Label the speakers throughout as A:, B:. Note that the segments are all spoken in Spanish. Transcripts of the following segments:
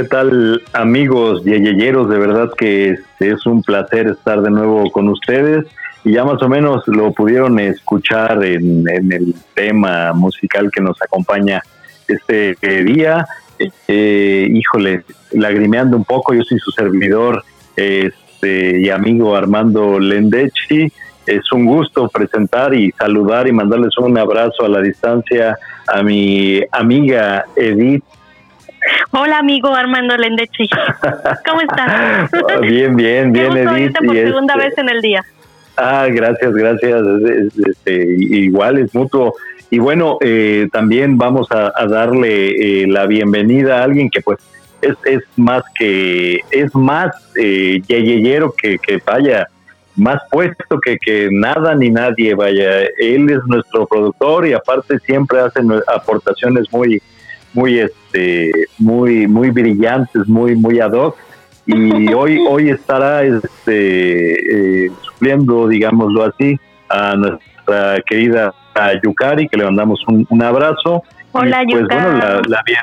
A: ¿Qué tal amigos yeyeyeros? De verdad que este, es un placer estar de nuevo con ustedes y ya más o menos lo pudieron escuchar en, en el tema musical que nos acompaña este eh, día. Eh, híjole, lagrimeando un poco, yo soy su servidor este, y amigo Armando Lendechi. Es un gusto presentar y saludar y mandarles un abrazo a la distancia a mi amiga Edith
B: Hola, amigo Armando Lendechi. ¿Cómo estás?
A: bien, bien, bien, Edith.
B: por segunda
A: este-
B: vez en el día.
A: Ah, gracias, gracias. Es- es- este, igual es mutuo. Y bueno, eh, también vamos a, a darle eh, la bienvenida a alguien que pues es, es más que, es más eh, yeyeyero que, que vaya, más puesto que, que nada ni nadie, vaya. Él es nuestro productor y aparte siempre hace aportaciones muy, muy, este, muy, muy brillantes, muy, muy ad hoc y hoy hoy estará este eh, supliendo digámoslo así a nuestra querida a Yukari que le mandamos un, un abrazo
B: Hola,
A: y pues bueno la, la bien-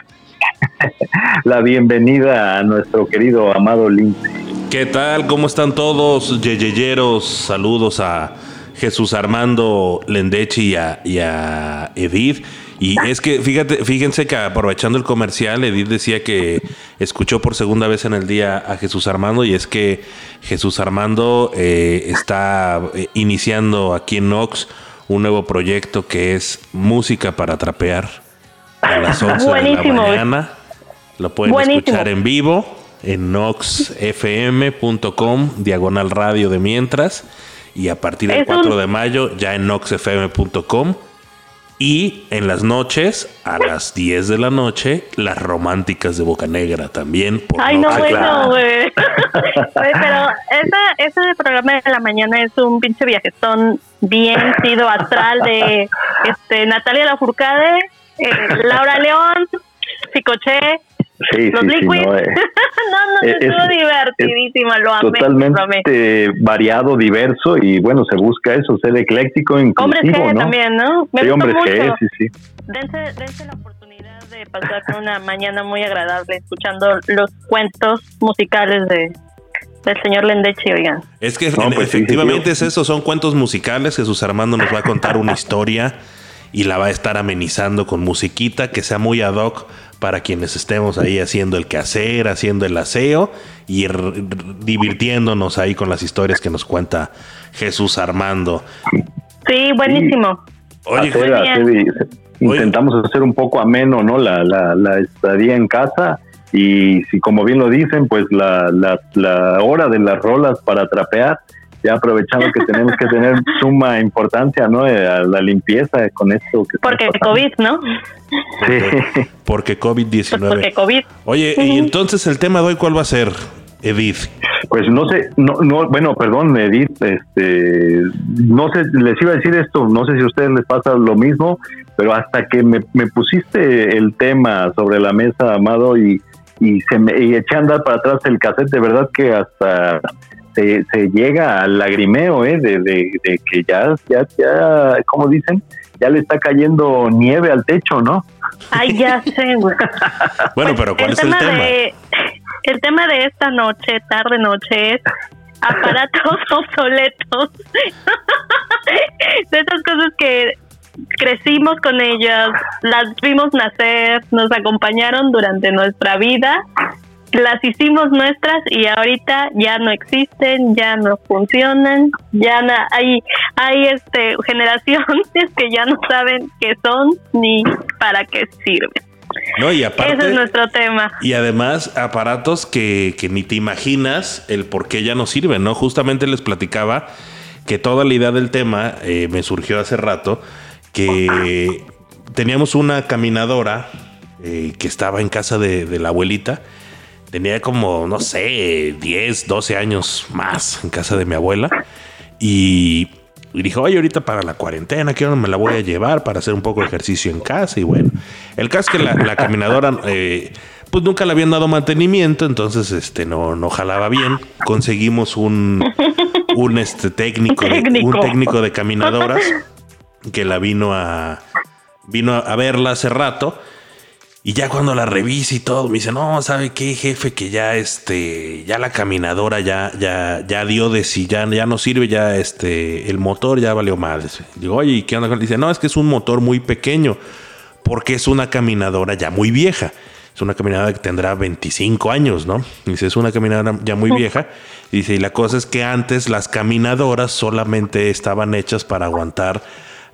A: la bienvenida a nuestro querido amado Lince
C: ¿Qué tal? ¿Cómo están todos? Yeyeyeros, saludos a Jesús Armando Lendechi y a, y a Edith. Y es que, fíjate, fíjense que aprovechando el comercial, Edith decía que escuchó por segunda vez en el día a Jesús Armando y es que Jesús Armando eh, está eh, iniciando aquí en Nox un nuevo proyecto que es música para trapear a las 11 de
B: Buenísimo.
C: la mañana. Lo pueden
B: Buenísimo.
C: escuchar en vivo en noxfm.com, diagonal radio de mientras. Y a partir del
B: Es un-
C: 4 de mayo ya en noxfm.com. Y en las noches, a las 10 de la noche, las románticas de Boca Negra también. Por
B: Ay, no, bueno. Güey, Pero esa, ese programa de la mañana es un pinche viajetón bien sido astral de este Natalia Lafourcade, eh, Laura León, Picoché,
A: sí
B: los
A: sí sí
B: Liquid.
A: no, eh,
B: no, no,
A: es-
B: estuvo
A: es-
B: divertidísimo, lo amé, lo amé.
A: totalmente variado diverso y bueno se busca eso ser ecléctico
B: Hombres
A: inclusivo
B: G
A: no
B: también, ¿no? Me
A: Sí, hombres
B: mucho.
A: G, sí sí
B: Dense, dense la oportunidad de pasar una mañana muy agradable escuchando los cuentos musicales de del señor Lendechi, oigan.
C: Es que
A: No, pues sí,
C: efectivamente
A: sí, sí.
C: es eso, son cuentos musicales. Jesús Armando nos va a contar una historia y la va a estar amenizando con musiquita que sea muy ad hoc para quienes estemos ahí haciendo el quehacer, haciendo el aseo y divirtiéndonos ahí con las historias que nos cuenta Jesús Armando.
B: Sí, buenísimo.
C: Oye,
A: hacer, hacer intentamos hacer un poco ameno, ¿no? La, la, la estadía en casa y si como bien lo dicen, pues la, la, la hora de las rolas para trapear, ya aprovechando que tenemos que tener suma importancia, ¿no? Eh, A la limpieza con esto que
B: Porque. COVID, ¿no?
A: Sí.
C: porque
B: Pues
C: COVID-19.
B: porque COVID.
C: Oye, y entonces el tema de hoy, ¿cuál va a ser, Edith?
A: Pues no sé, no, no, bueno, perdón, Edith, este, no sé, les iba a decir esto, no sé si a ustedes les pasa lo mismo, pero hasta que me, me pusiste el tema sobre la mesa, Amado, y, y se me y eché a andar para atrás el cassette, de verdad que hasta se, se llega al lagrimeo, ¿eh? De, de, de que ya, ya, ya, como dicen, ya le está cayendo nieve al techo, ¿no?
B: Ay, ya sé, güey.
C: Bueno, pero ¿cuál es el tema?
B: De, el tema de esta noche, tarde noche, es aparatos obsoletos. de esas cosas que crecimos con ellas, las vimos nacer, nos acompañaron durante nuestra vida, las hicimos nuestras y ahorita ya no existen, ya no funcionan, ya na- hay hay este generaciones que ya no saben qué son ni para qué sirven.
C: No, y aparte,
B: Ese es nuestro tema.
C: Y además, aparatos que, que ni te imaginas el por qué ya no sirven, ¿no? Justamente les platicaba que toda la idea del tema eh, me surgió hace rato, que teníamos una caminadora eh, que estaba en casa de, de la abuelita. Tenía como, no sé, 10, 12 años más en casa de mi abuela. Y, y dijo, oye, ahorita para la cuarentena, ¿qué hora me la voy a llevar para hacer un poco de ejercicio en casa? Y bueno, el caso es que la, la caminadora, eh, pues nunca le habían dado mantenimiento, entonces este no, no jalaba bien. Conseguimos un, un este técnico, de-
B: Técnico.
C: un técnico de caminadoras que la vino a vino a, a verla hace rato. Y ya cuando la revisa y todo, me dice, no, ¿sabe qué, jefe? Que ya este, ya la caminadora ya, ya, ya dio de sí, ya, ya no sirve, ya este, el motor ya valió mal. Digo, oye, ¿y qué onda? con él?" Dice, no, es que es un motor muy pequeño, porque es una caminadora ya muy vieja. Es una caminadora que tendrá 25 años, ¿no? Dice, es una caminadora ya muy vieja. Dice, y la cosa es que antes las caminadoras solamente estaban hechas para aguantar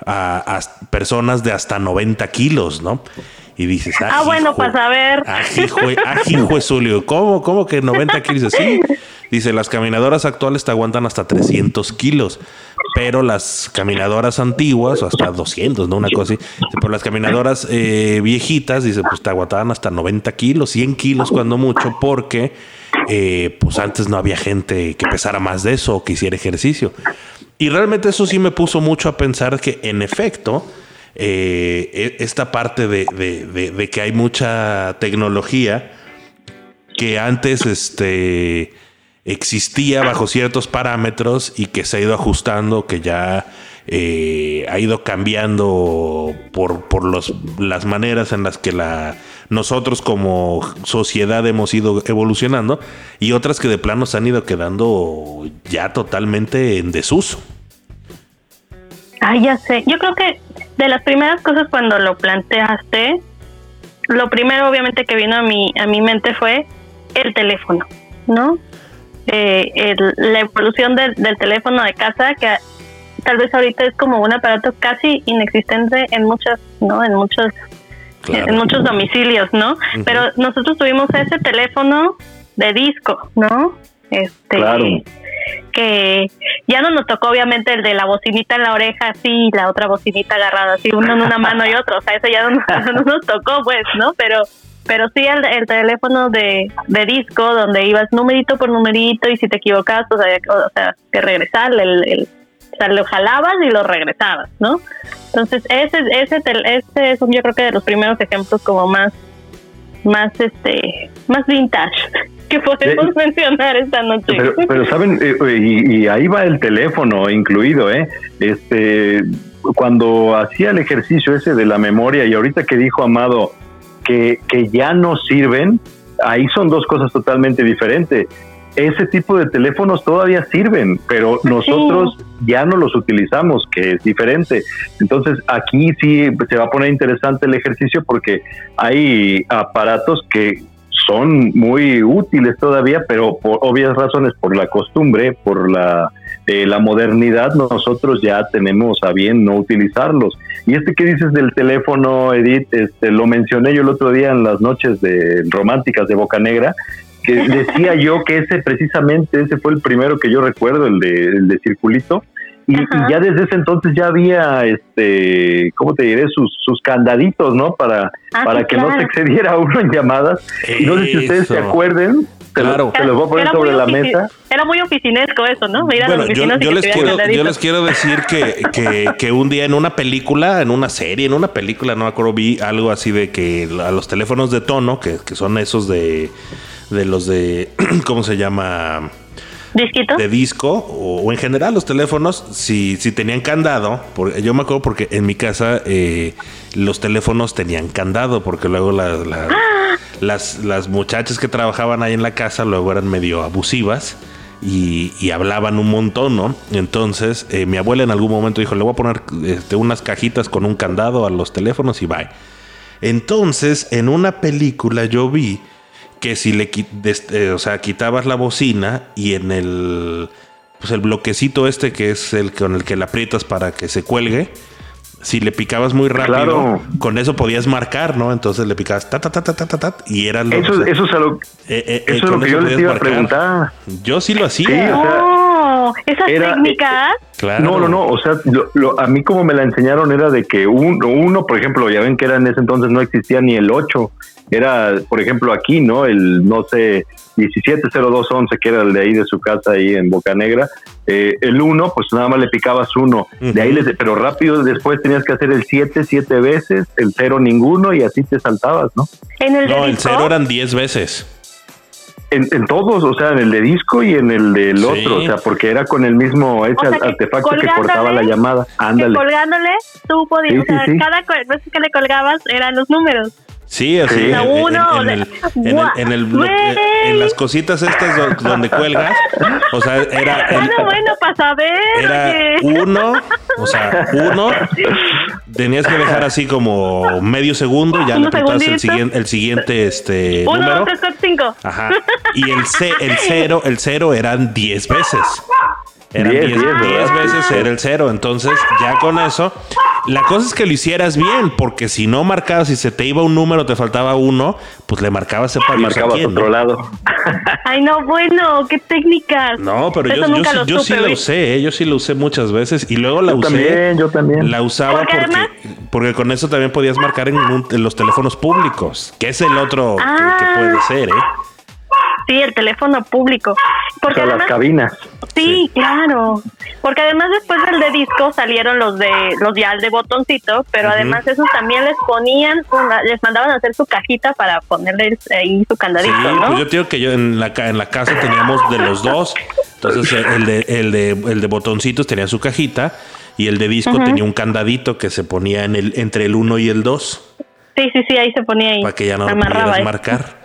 C: a, a personas de hasta 90 kilos, ¿no? Y dices,
B: Ah, bueno,
C: hijo-
B: para saber.
C: Ajijo, ajijo es Zulio. ¿Cómo, ¿Cómo que 90 kilos? Sí. Dice, las caminadoras actuales te aguantan hasta 300 kilos. Pero las caminadoras antiguas, hasta 200, ¿no? Una cosa así. Pero las caminadoras eh, viejitas, dice, pues te aguantaban hasta 90 kilos, 100 kilos cuando mucho, porque eh, pues antes no había gente que pesara más de eso o que hiciera ejercicio. Y realmente eso sí me puso mucho a pensar que en efecto, eh, e- esta parte de, de- de- que hay mucha tecnología que antes este, existía bajo ciertos parámetros y que se ha ido ajustando, que ya eh, ha ido cambiando por, por los, las maneras en las que la, nosotros como sociedad hemos ido evolucionando y otras que de plano se han ido quedando ya totalmente en desuso.
B: Ay, ya sé. Yo creo que de las primeras cosas cuando lo planteaste, lo primero obviamente que vino a mi, a mi mente fue el teléfono, ¿no? Eh, el- la evolución del, del teléfono de casa, que tal vez ahorita es como un aparato casi inexistente en muchas, ¿no? En muchos
C: Claro.
B: en muchos domicilios, ¿no? Pero nosotros tuvimos ese teléfono de disco, ¿no? Este,
A: Claro.
B: que ya no nos tocó obviamente el de la bocinita en la oreja así y la otra bocinita agarrada así uno en una mano y otro, o sea, eso ya no, nos- no nos tocó pues, ¿no? Pero pero sí el, el teléfono de, de disco donde ibas numerito por numerito y si te equivocabas, pues había que- o sea, que regresar, el, el- o sea, lo jalabas y lo regresabas, ¿no? Entonces, ese, ese, ese es un- yo creo que de los primeros ejemplos como más, más este, más vintage que podemos
A: Sí.
B: mencionar esta noche.
A: Pero, pero saben, Eh, y, y ahí va el teléfono incluido, ¿eh? Este, cuando hacía el ejercicio ese de la memoria y ahorita que dijo Amado que, que ya no sirven, ahí son dos cosas totalmente diferentes. Ese tipo de teléfonos todavía sirven, pero nosotros ya no los utilizamos, que es diferente. Entonces aquí sí se va a poner interesante el ejercicio porque hay aparatos que son muy útiles todavía, pero por obvias razones, por la costumbre, por la, eh, la modernidad, nosotros ya tenemos a bien no utilizarlos. Y este que dices del teléfono, Edith, este, lo mencioné yo el otro día en las noches de románticas de Boca Negra, que decía yo que ese precisamente, ese fue el primero que yo recuerdo, el de, el de circulito. Y, y ya desde ese entonces ya había, este, ¿cómo te diré? Sus, sus candaditos, ¿no? Para,
B: Ah,
A: para
B: sí,
A: que no se
B: claro.
A: excediera uno en llamadas. Y no sé si ustedes se acuerden, te, lo-
C: Claro.
A: te los voy a poner
B: Era
A: sobre la mesa.
B: Era muy oficinesco eso, ¿no? Mira
C: Bueno,
B: las
C: yo, yo les quiero, yo les quiero decir que, que, que un día en una película, en una serie, en una película, no me acuerdo, vi algo así de que a los teléfonos de tono, que, que son esos de, de los de, ¿cómo se llama?
B: ¿Disquito?
C: de disco o, o en general los teléfonos, si, si tenían candado, por- yo me acuerdo porque en mi casa eh, los teléfonos tenían candado, porque luego la- la- las, las muchachas que trabajaban ahí en la casa luego eran medio abusivas. Y, y hablaban un montón, ¿no? Entonces, eh, mi abuela en algún momento dijo: Le voy a poner este, unas cajitas con un candado a los teléfonos y bye. Entonces, en una película yo vi que si le eh, o sea, quitabas la bocina y en el pues el bloquecito este que es el con el que la aprietas para que se cuelgue, si le picabas muy rápido,
A: Claro.
C: con eso podías marcar, ¿no? Entonces le picabas ta ta ta ta ta ta, ta, y era lo,
A: Eso,
C: o sea,
A: eso es, a lo,
C: eh, eh,
A: eso es lo que yo les iba a preguntar.
C: Yo sí lo hacía.
A: Sí, o sea,
B: Esas
A: Era-
B: técnicas.
C: Claro.
A: No, no, no, o sea, lo- lo- a mí como me la enseñaron era de que uno, uno, por ejemplo, ya ven que era en ese entonces no existía ni el 8, era, por ejemplo, aquí, ¿no? El, no sé, 170211, que era el de ahí de su casa, ahí en Boca Negra, eh, el 1, pues nada más le picabas uno, de ahí, les, pero rápido después tenías que hacer el 7 siete veces, el 0 ninguno, y así te saltabas, ¿no?
B: En el
C: No, el
B: disco.
C: cero eran 10 veces.
A: En, en todos, o sea, en el de disco y en el del
C: Sí.
A: otro, o sea, porque era con el mismo ese
B: O sea, que
A: artefacto que cortaba la llamada.
B: que
A: Ándale.
B: colgándole, tú podías,
A: Sí,
B: o sea,
A: sí,
B: cada vez que le colgabas eran los números.
C: Sí, así.
A: Sí.
C: En, en-
B: uno,
C: en el, en, el, en, el-
B: Güey.
C: en las cositas estas do- donde cuelgas, o sea, era, el-
B: Bueno, bueno, para saber.
C: era uno, o sea, uno, tenías que dejar así como medio segundo, ya le apretabas el siguiente, el siguiente este,
B: Uno,
C: número.
B: dos, tres, cuatro, cinco.
C: Ajá. Y el, ce- el cero, el cero eran 10 veces. Eran
A: Diez,
C: 10
A: diez, ¿verdad?
C: veces era el cero. Entonces, ya con eso, la cosa es que lo hicieras bien, porque si no marcabas, si se te iba un número, te faltaba uno, pues le marcabas a
A: Marcabas
C: quién,
A: otro
C: ¿no?
A: lado.
B: Ay, no, bueno, qué técnicas.
C: No, pero yo,
B: Eso
C: yo,
B: lo
C: yo sí la usé, ¿eh? yo sí la usé muchas veces y luego la
A: Yo
C: usé.
A: también, yo también.
C: La usaba
B: Porque
C: porque,
B: además-
C: porque con eso también podías marcar en, un- en los teléfonos públicos, que es el otro que- que,
B: Ah.
C: puede ser, ¿eh?
B: Sí, el teléfono público.
A: O
B: Porque
A: sea, las cabinas.
B: Sí, claro. Porque además después del de disco salieron los de los ya de botoncito, pero además esos también les ponían, una- les mandaban a hacer su cajita para ponerle ahí su candadito,
C: Sí,
B: ¿no?
C: pues yo digo que yo en la, en la casa teníamos de los dos. Entonces el de, el de, el de botoncitos tenía su cajita y el de disco tenía un candadito que se ponía en el, entre el 1 y el 2
B: Sí, sí, sí, ahí se ponía ahí.
C: para que ya no lo pudieras
B: ahí.
C: marcar.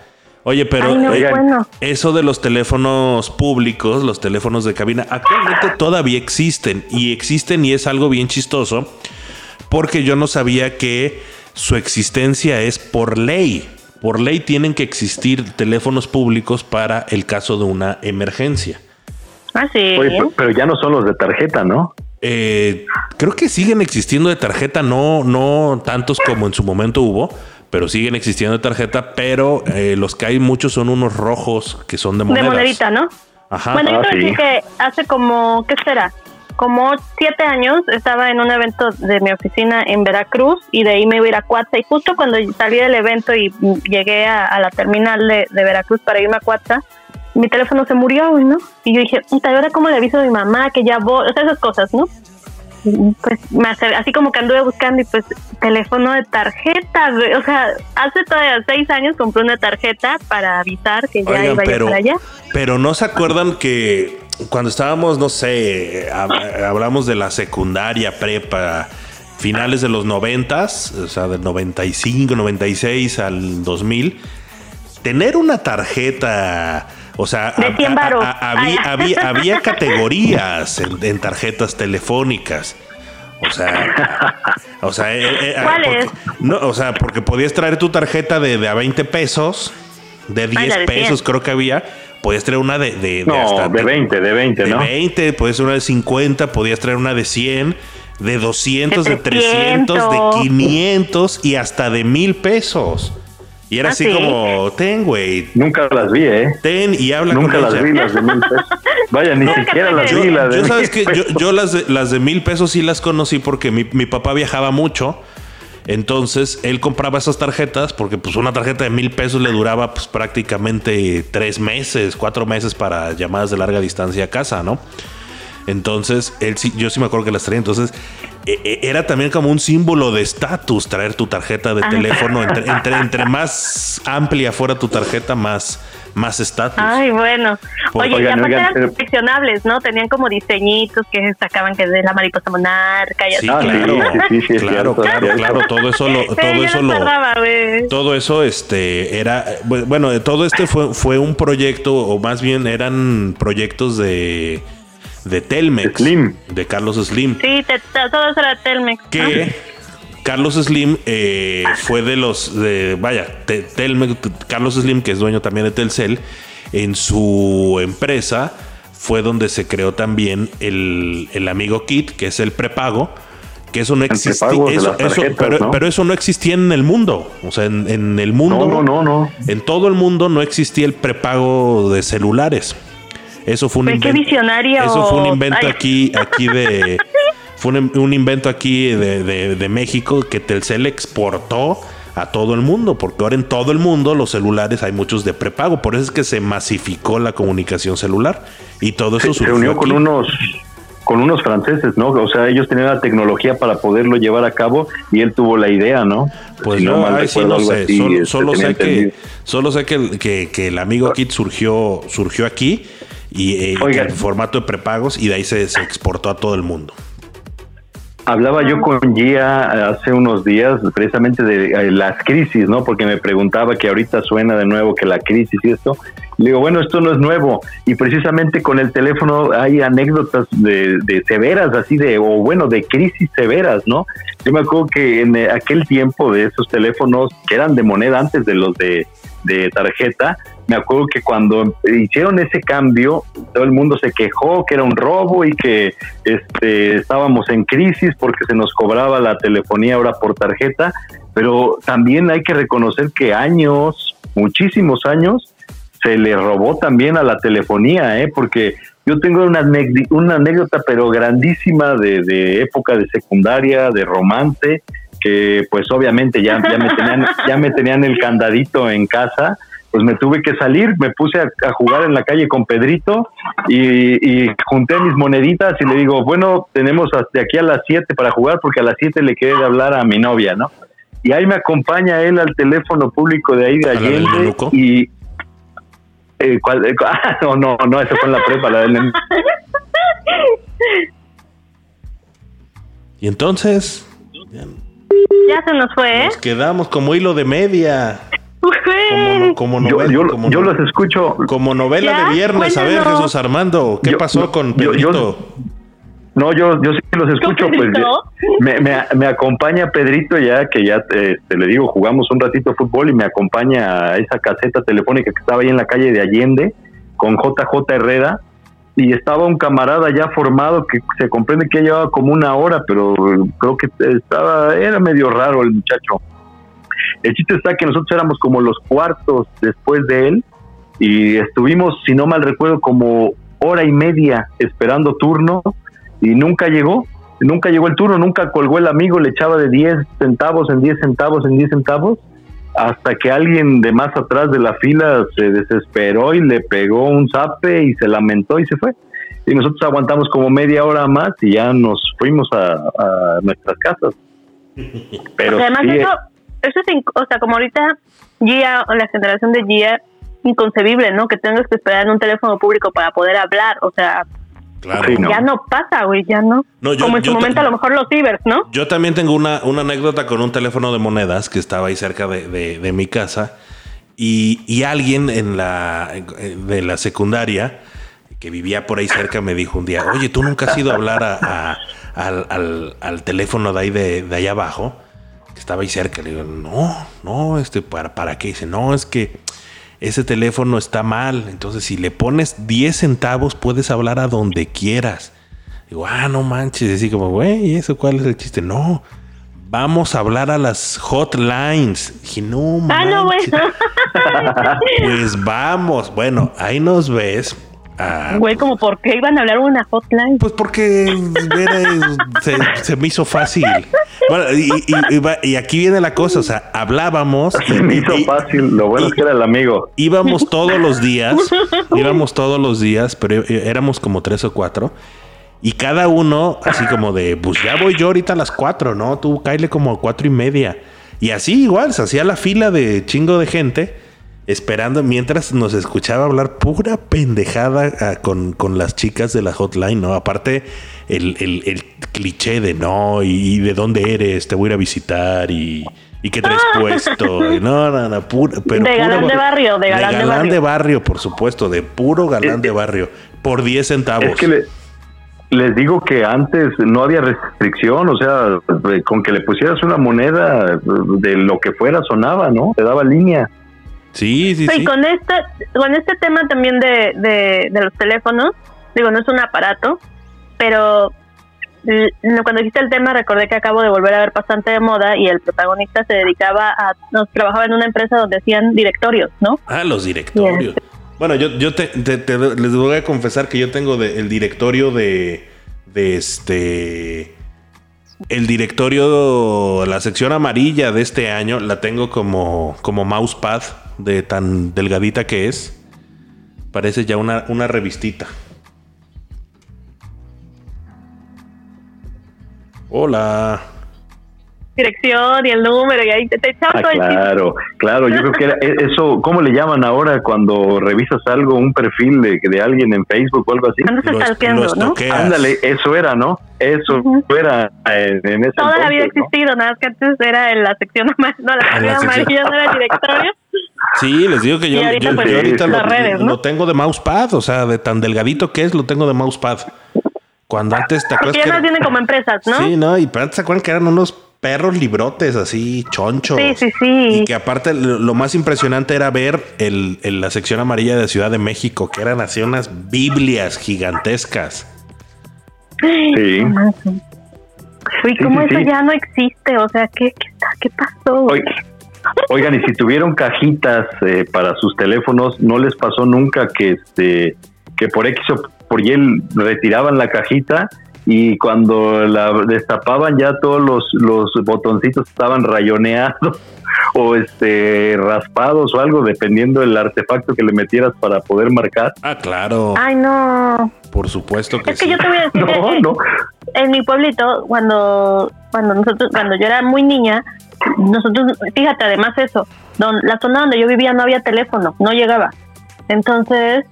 C: Oye, pero
B: Ay, no,
C: eh,
B: bueno.
C: eso de los teléfonos públicos, los teléfonos de cabina, actualmente todavía existen y existen y es algo bien chistoso porque yo no sabía que su existencia es por ley. Por ley tienen que existir teléfonos públicos para el caso de una emergencia.
B: Ah, sí.
A: Oye, pero ya no son los de tarjeta, ¿no?
C: Eh, creo que siguen existiendo de tarjeta, no, no tantos como en su momento hubo, pero siguen existiendo de tarjeta, pero eh, los que hay muchos son unos rojos que son de
B: de
C: monedas.
B: monedita, ¿no?
C: Ajá.
B: Bueno, yo
A: Ah, sí.
B: decir que hace como, ¿qué será? Como siete años estaba en un evento de mi oficina en Veracruz y de ahí me iba a ir a Cuatza y justo cuando salí del evento y llegué a, a la terminal de, de Veracruz para irme a Cuatza, mi teléfono se murió, ¿no? Y yo dije, ¿y ahora cómo le aviso a mi mamá que ya voy? O sea, esas cosas, ¿no? Pues me acer- así como que anduve buscando y pues teléfono de tarjeta, güey. O sea, hace todavía seis años compré una tarjeta para avisar que ya
C: Oigan,
B: iba yo
C: pero,
B: para allá.
C: pero no se acuerdan que cuando estábamos, no sé, hab- hablamos de la secundaria, prepa, finales de los noventas, o sea, del 95, 96 al 2000, tener una tarjeta, o sea,
B: De 100
C: a- a- había,
B: Ay.
C: había, había categorías en, en tarjetas telefónicas. O sea, o sea, eh, eh,
B: ¿Cuáles?
C: porque- no, o sea, porque podías traer tu tarjeta de, de a 20 pesos, de 10
B: la de 100.
C: pesos creo que había. Podías traer una de, de, de
A: No,
C: hasta
A: de 20, de 20,
C: de
A: ¿no?
C: 20, podías traer una de 50, podías traer una de 100, de 200, de,
B: De
C: 300, de
B: 300.
C: 500 y hasta de mil pesos. Y era
B: ¿Ah,
C: así
B: sí?
C: como, ten, güey,
A: Nunca las vi, ¿eh?
C: ten y habla
A: Nunca
C: con
A: las
C: ella.
A: vi las de mil pesos. Vaya, ni siquiera las vi las de
C: Yo
A: mil
C: sabes que yo,
A: pesos.
C: yo las, de, las de mil pesos sí las conocí porque mi, mi papá viajaba mucho. Entonces él compraba esas tarjetas porque pues una tarjeta de mil pesos le duraba pues prácticamente tres meses, cuatro meses para llamadas de larga distancia a casa, ¿no? Entonces, él sí, yo sí me acuerdo que las traía. Entonces, era también como un símbolo de estatus traer tu tarjeta de
B: Ah.
C: teléfono. Entre, entre, entre más amplia fuera tu tarjeta, más más estatus.
B: Ay, bueno. Oye, y
A: Oigan,
B: aparte
A: oigan,
B: eran
A: pero-
B: coleccionables, ¿no? Tenían como diseñitos que sacaban que de la mariposa monarca y así.
C: Sí,
A: Ah, sí,
C: claro,
A: sí, sí, sí, es
C: claro, claro, claro, todo eso lo, todo eso lo, todo eso, este, era, bu- bueno, todo este fue, fue un proyecto, o más bien eran proyectos de, de Telmex,
A: Slim.
C: de Carlos Slim,
B: Sí, te- te- todo eso era Telmex.
C: que Carlos Slim eh, fue de los, de, vaya, Te- Telmex, Carlos Slim, que es dueño también de Telcel, en su empresa fue donde se creó también el, el amigo Kit, que es el prepago, que eso no existía, eso, eso- pero,
A: ¿no?
C: pero eso no existía en el mundo, o sea, en, en el mundo,
A: No, no, no, no.
C: en todo el mundo no existía el prepago de celulares. Eso fue un
B: qué
C: invento.
B: visionario.
C: Eso fue un invento
B: Ay.
C: aquí, aquí de. Fue un, un invento aquí de, de- de México que Telcel exportó a todo el mundo, porque ahora en todo el mundo los celulares hay muchos de prepago, por eso es que se masificó la comunicación celular y todo eso
A: se, se unió con unos con unos franceses, ¿no? O sea, ellos tenían la tecnología para poderlo llevar a cabo y él tuvo la idea, ¿no?
C: Pues
A: Si
C: no,
A: mal
C: ay, sí, no sé.
A: así,
C: solo
A: este,
C: solo sé que, solo sé que, el- que- que el amigo Kit surgió, surgió aquí y eh,
A: Oiga.
C: en formato de prepagos y de ahí se, se exportó a todo el mundo.
A: Hablaba yo con Gia hace unos días precisamente de eh, las crisis, ¿no? Porque me preguntaba que ahorita suena de nuevo que la crisis y esto. Le digo, bueno, esto no es nuevo. Y precisamente con el teléfono hay anécdotas de, de severas, así de, o bueno, de crisis severas, ¿no? Yo me acuerdo que en eh, aquel tiempo de esos teléfonos que eran de moneda antes de los de, de tarjeta, me acuerdo que cuando hicieron ese cambio, todo el mundo se quejó que era un robo y que este, estábamos en crisis porque se nos cobraba la telefonía ahora por tarjeta, pero también hay que reconocer que años, muchísimos años, se le robó también a la telefonía, ¿eh? porque yo tengo una, una anécdota, pero grandísima de, de época de secundaria, de romance, que pues obviamente ya, ya, me tenían, ya me tenían el candadito en casa, pues me tuve que salir, me puse a, a jugar en la calle con Pedrito y, y junté mis moneditas y le digo, bueno, tenemos hasta aquí a las 7 para jugar porque a las 7 le quedé de hablar a mi novia, ¿no? Y ahí me acompaña él al teléfono público de ahí de
C: ¿A la del
A: Allende y... Eh, ¿cuál- eh, ah, no, no, no, esa fue en la prepa, la del
C: Y entonces ya
B: Ya se nos fue, ¿eh?
C: nos quedamos como hilo de media, como, no- novela,
A: yo,
C: como,
A: yo
C: no-
A: los escucho,
C: como novela
B: Ya,
C: de viernes. A ver,
B: cuéntanos.
C: Jesús Armando, ¿qué
A: Yo-
C: pasó
A: no,
C: con
A: yo- yo-
C: Pedrito?
A: No, yo, yo sí los escucho,
B: ¿Con
A: pues me, me, me acompaña Pedrito ya, que ya este, le digo, jugamos un ratito fútbol y me acompaña a esa caseta telefónica que estaba ahí en la calle de Allende con JJ Herrera y estaba un camarada ya formado que se comprende que ya llevaba como una hora, pero creo que estaba, era medio raro el muchacho. El chiste está que nosotros éramos como los cuartos después de él y estuvimos, si no mal recuerdo, como hora y media esperando turno y nunca llegó, nunca llegó el turno, nunca colgó el amigo, le echaba de 10 centavos en 10 centavos en 10 centavos, hasta que alguien de más atrás de la fila se desesperó y le pegó un zape y se lamentó y se fue. Y nosotros aguantamos como media hora más y ya nos fuimos a, a nuestras casas. Pero
B: Porque además
A: sí,
B: eso, eso es, o sea, como ahorita Gia, o la generación de Gia, inconcebible, ¿no? Que tengas que esperar en un teléfono público para poder hablar, o sea,
C: Claro.
A: Sí, no.
B: ya no pasa, güey, ya no.
C: No, yo-
B: como en su momento a lo mejor los cibers, ¿no?
C: Yo también tengo una, una anécdota con un teléfono de monedas que estaba ahí cerca de, de- de mi casa y, y alguien en la, de la secundaria que vivía por ahí cerca me dijo un día, oye, ¿tú nunca has ido a hablar a- a- al, al- al teléfono de ahí de, de allá abajo? Estaba ahí cerca. Le digo, no, no, este, ¿para, ¿para qué? Dice, no, es que ese teléfono está mal. Entonces, si le pones 10 centavos, puedes hablar a donde quieras. Digo, ah, no manches. Así como, güey, ¿eso cuál es el chiste? No, vamos a hablar a las hotlines. Dije, no
B: Ah, no, bueno.
C: Pues vamos. Bueno, ahí nos ves. Ah,
B: Güey, como por qué iban a hablar una hotline.
C: pues porque era- se, se me hizo fácil. Bueno, y, y- y va- y aquí viene la cosa, o sea, hablábamos.
A: se me hizo
C: y-
A: fácil, lo bueno es que era el amigo.
C: íbamos todos los días, íbamos todos los días, pero eh, éramos como tres o cuatro. Y cada uno, así como de, pues ya voy yo ahorita a las cuatro, ¿no? Tú cáile como a cuatro y media. Y así igual, se hacía la fila de chingo de gente, esperando mientras nos escuchaba hablar pura pendejada ah, con, con las chicas de la hotline, ¿no? Aparte, el, el- el cliché de no, y, y de dónde eres, te voy a ir a visitar y... ¿Y qué traes puesto? Y No, no, no, puro, pero
B: De galán
C: puro-
B: de barrio, de galán de barrio.
C: de barrio, por supuesto, de puro galán de barrio, por 10 centavos.
A: Es que le- les digo que antes no había restricción, o sea, eh, con que le pusieras una moneda eh, de lo que fuera sonaba, ¿no? Te daba línea.
C: Sí, sí,
B: Y
C: sí.
B: con este, con este tema también de, de, de los teléfonos, digo, no es un aparato, pero cuando dijiste el tema recordé que acabo de volver a ver Pasante de Moda y el protagonista se dedicaba a, nos trabajaba en una empresa donde hacían directorios, ¿no?
C: Ah, los directorios. Bueno, yo, yo te- te- te- les voy a confesar que yo tengo de- el directorio de, de este. El directorio, la sección amarilla de este año, la tengo como, como mousepad de tan delgadita que es. Parece ya una, una revistita. Hola.
B: Dirección y el número y ahí te, te
A: Ah,
B: todo el chisme.
A: claro, claro, yo creo que era e- eso, ¿cómo le llaman ahora cuando revisas algo, un perfil de, de alguien en Facebook o algo así?
B: Andas
C: Lo, es-
B: stalkeando,
C: lo
B: ¿no?
A: Ándale, eso era, ¿no? Eso
B: Ujú.
A: era en, en ese
B: Toda la
A: entonces, ¿no?
B: existido, nada más que antes era en la sección amarilla, no, la
C: la
B: amarilla no era directorio.
C: Sí, les digo que yo,
B: ahorita,
C: yo-
B: pues,
C: yo ahorita
B: las
C: lo,
B: redes, ¿no?
C: lo tengo de mousepad, o sea, de tan delgadito que es, lo tengo de mousepad. Cuando antes te acuerdas
B: Porque ya
C: que
B: no
C: era-
B: tienen como empresas, ¿no?
C: Sí, no, y pero antes se acuerdan que eran unos perros librotes así, chonchos.
B: Sí, sí, sí.
C: Y que aparte lo, lo más impresionante era ver el, el- la sección amarilla de Ciudad de México, que eran así unas Biblias gigantescas.
A: Sí.
B: Uy,
A: Sí,
B: ¿cómo
A: sí,
B: eso
A: sí.
B: ya no existe? O sea, ¿qué, qué, está- qué pasó?
A: Oigan, y si tuvieron cajitas eh, para sus teléfonos, ¿no les pasó nunca que este que por X o por Y retiraban la cajita y cuando la destapaban ya todos los, los botoncitos estaban rayoneados o este raspados o algo, dependiendo del artefacto que le metieras para poder marcar?
C: Ah, claro,
B: Ay, no.
C: por supuesto que
B: Es que
C: sí.
B: yo te voy a decir
A: No,
B: que
A: no.
B: en mi pueblito, cuando cuando nosotros cuando yo era muy niña, nosotros, fíjate, además eso, don, la zona donde yo vivía no había teléfono, no llegaba. Entonces,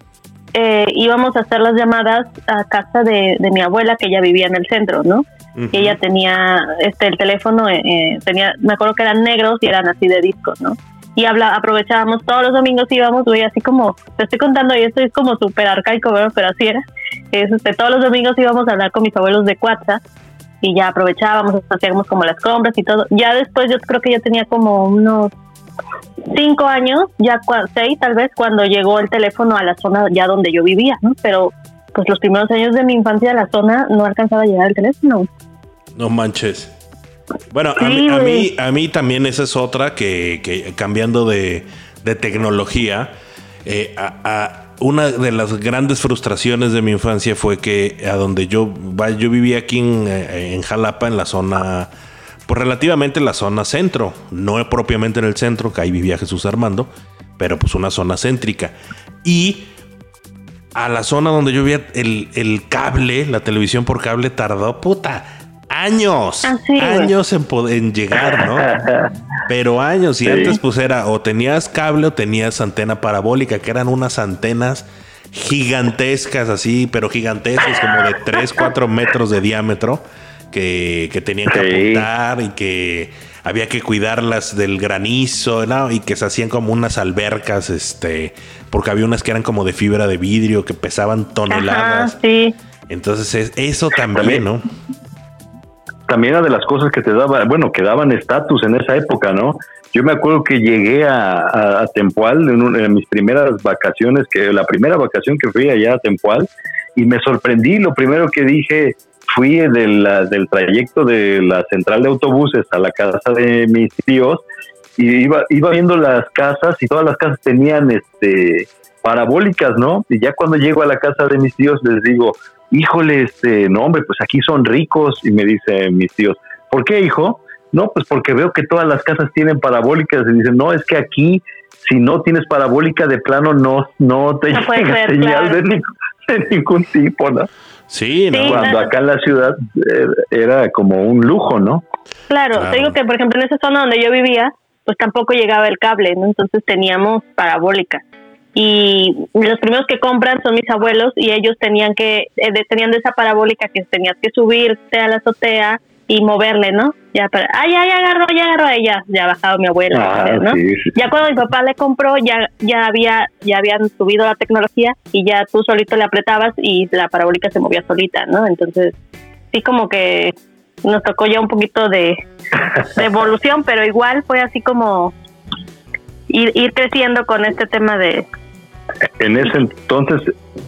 B: eh, íbamos a hacer las llamadas a casa de, de mi abuela, que ella vivía en el centro, ¿no? Y ella tenía este el teléfono eh, eh, tenía me acuerdo que eran negros y eran así de discos no y habla, aprovechábamos todos los domingos íbamos güey así como te estoy contando y esto es como súper arcaico ¿verdad? pero así era es, este, todos los domingos íbamos a hablar con mis abuelos de Cuatza y ya aprovechábamos hacíamos como las compras y todo ya después yo creo que yo tenía como unos cinco años ya seis tal vez cuando llegó el teléfono a la zona ya donde yo vivía no pero pues los primeros años de mi infancia a la zona no alcanzaba a llegar el teléfono.
C: No manches. Bueno, a, mí, a, mí, a mí también esa es otra que, que cambiando de, de tecnología, eh, a- una de las grandes frustraciones de mi infancia fue que a donde yo, yo vivía aquí en, eh, en Jalapa, en la zona, pues relativamente en la zona centro, no propiamente en el centro, que ahí vivía Jesús Armando, pero pues una zona céntrica. Y a la zona donde yo vivía, el, el cable, la televisión por cable tardó, puta, años,
B: Ah,
C: años en, llegar, ¿no? Pero años, y
A: Sí.
C: antes pues era o tenías cable o tenías antena parabólica, que eran unas antenas gigantescas así, pero gigantescas, como de 3, 4 metros de diámetro, que, que tenían que
A: Sí.
C: apuntar y que había que cuidarlas del granizo, ¿no? Y que se hacían como unas albercas, este, porque había unas que eran como de fibra de vidrio, que pesaban toneladas.
B: Ajá, sí.
C: Entonces es- eso también,
A: También.
C: ¿no?
A: también era de las cosas que te daba, bueno, que daban estatus en esa época, ¿no? Yo me acuerdo que llegué a, a, a Tempual en, un- en mis primeras vacaciones, que la primera vacación que fui allá a Tempual, y me sorprendí. Lo primero que dije, fui de la- del trayecto de la central de autobuses a la casa de mis tíos, y iba, iba viendo las casas, y todas las casas tenían este parabólicas, ¿no? Y ya cuando llego a la casa de mis tíos les digo, híjole, este, no hombre, pues aquí son ricos. Y me dicen mis tíos, ¿por qué, hijo? No, pues porque veo que todas las casas tienen parabólicas. Y dicen, no, es que aquí, si no tienes parabólica de plano, no, no te
B: No
A: llega señal
B: claro.
A: de, de ningún tipo, ¿no?
C: Sí, ¿no?
A: Cuando acá en la ciudad eh, era como un lujo, ¿no?
B: Claro,
C: Claro.
B: te digo que, por ejemplo, en esa zona donde yo vivía, pues tampoco llegaba el cable, ¿no? Entonces teníamos parabólica. Y los primeros que compran son mis abuelos y ellos tenían que, eh, tenían de esa parabólica que tenías que subirte a la azotea y moverle, ¿no? Ya para, ah, ya, ya agarró, ya agarró, y ya, ya ha bajado mi abuela,
A: Ah,
B: ¿no?
A: sí, sí.
B: Ya cuando mi papá le compró, ya, ya había, ya habían subido la tecnología y ya tú solito le apretabas y la parabólica se movía solita, ¿no? Entonces, sí como que nos tocó ya un poquito de, de evolución, pero igual fue así como ir, ir creciendo con este tema de
A: En ese entonces,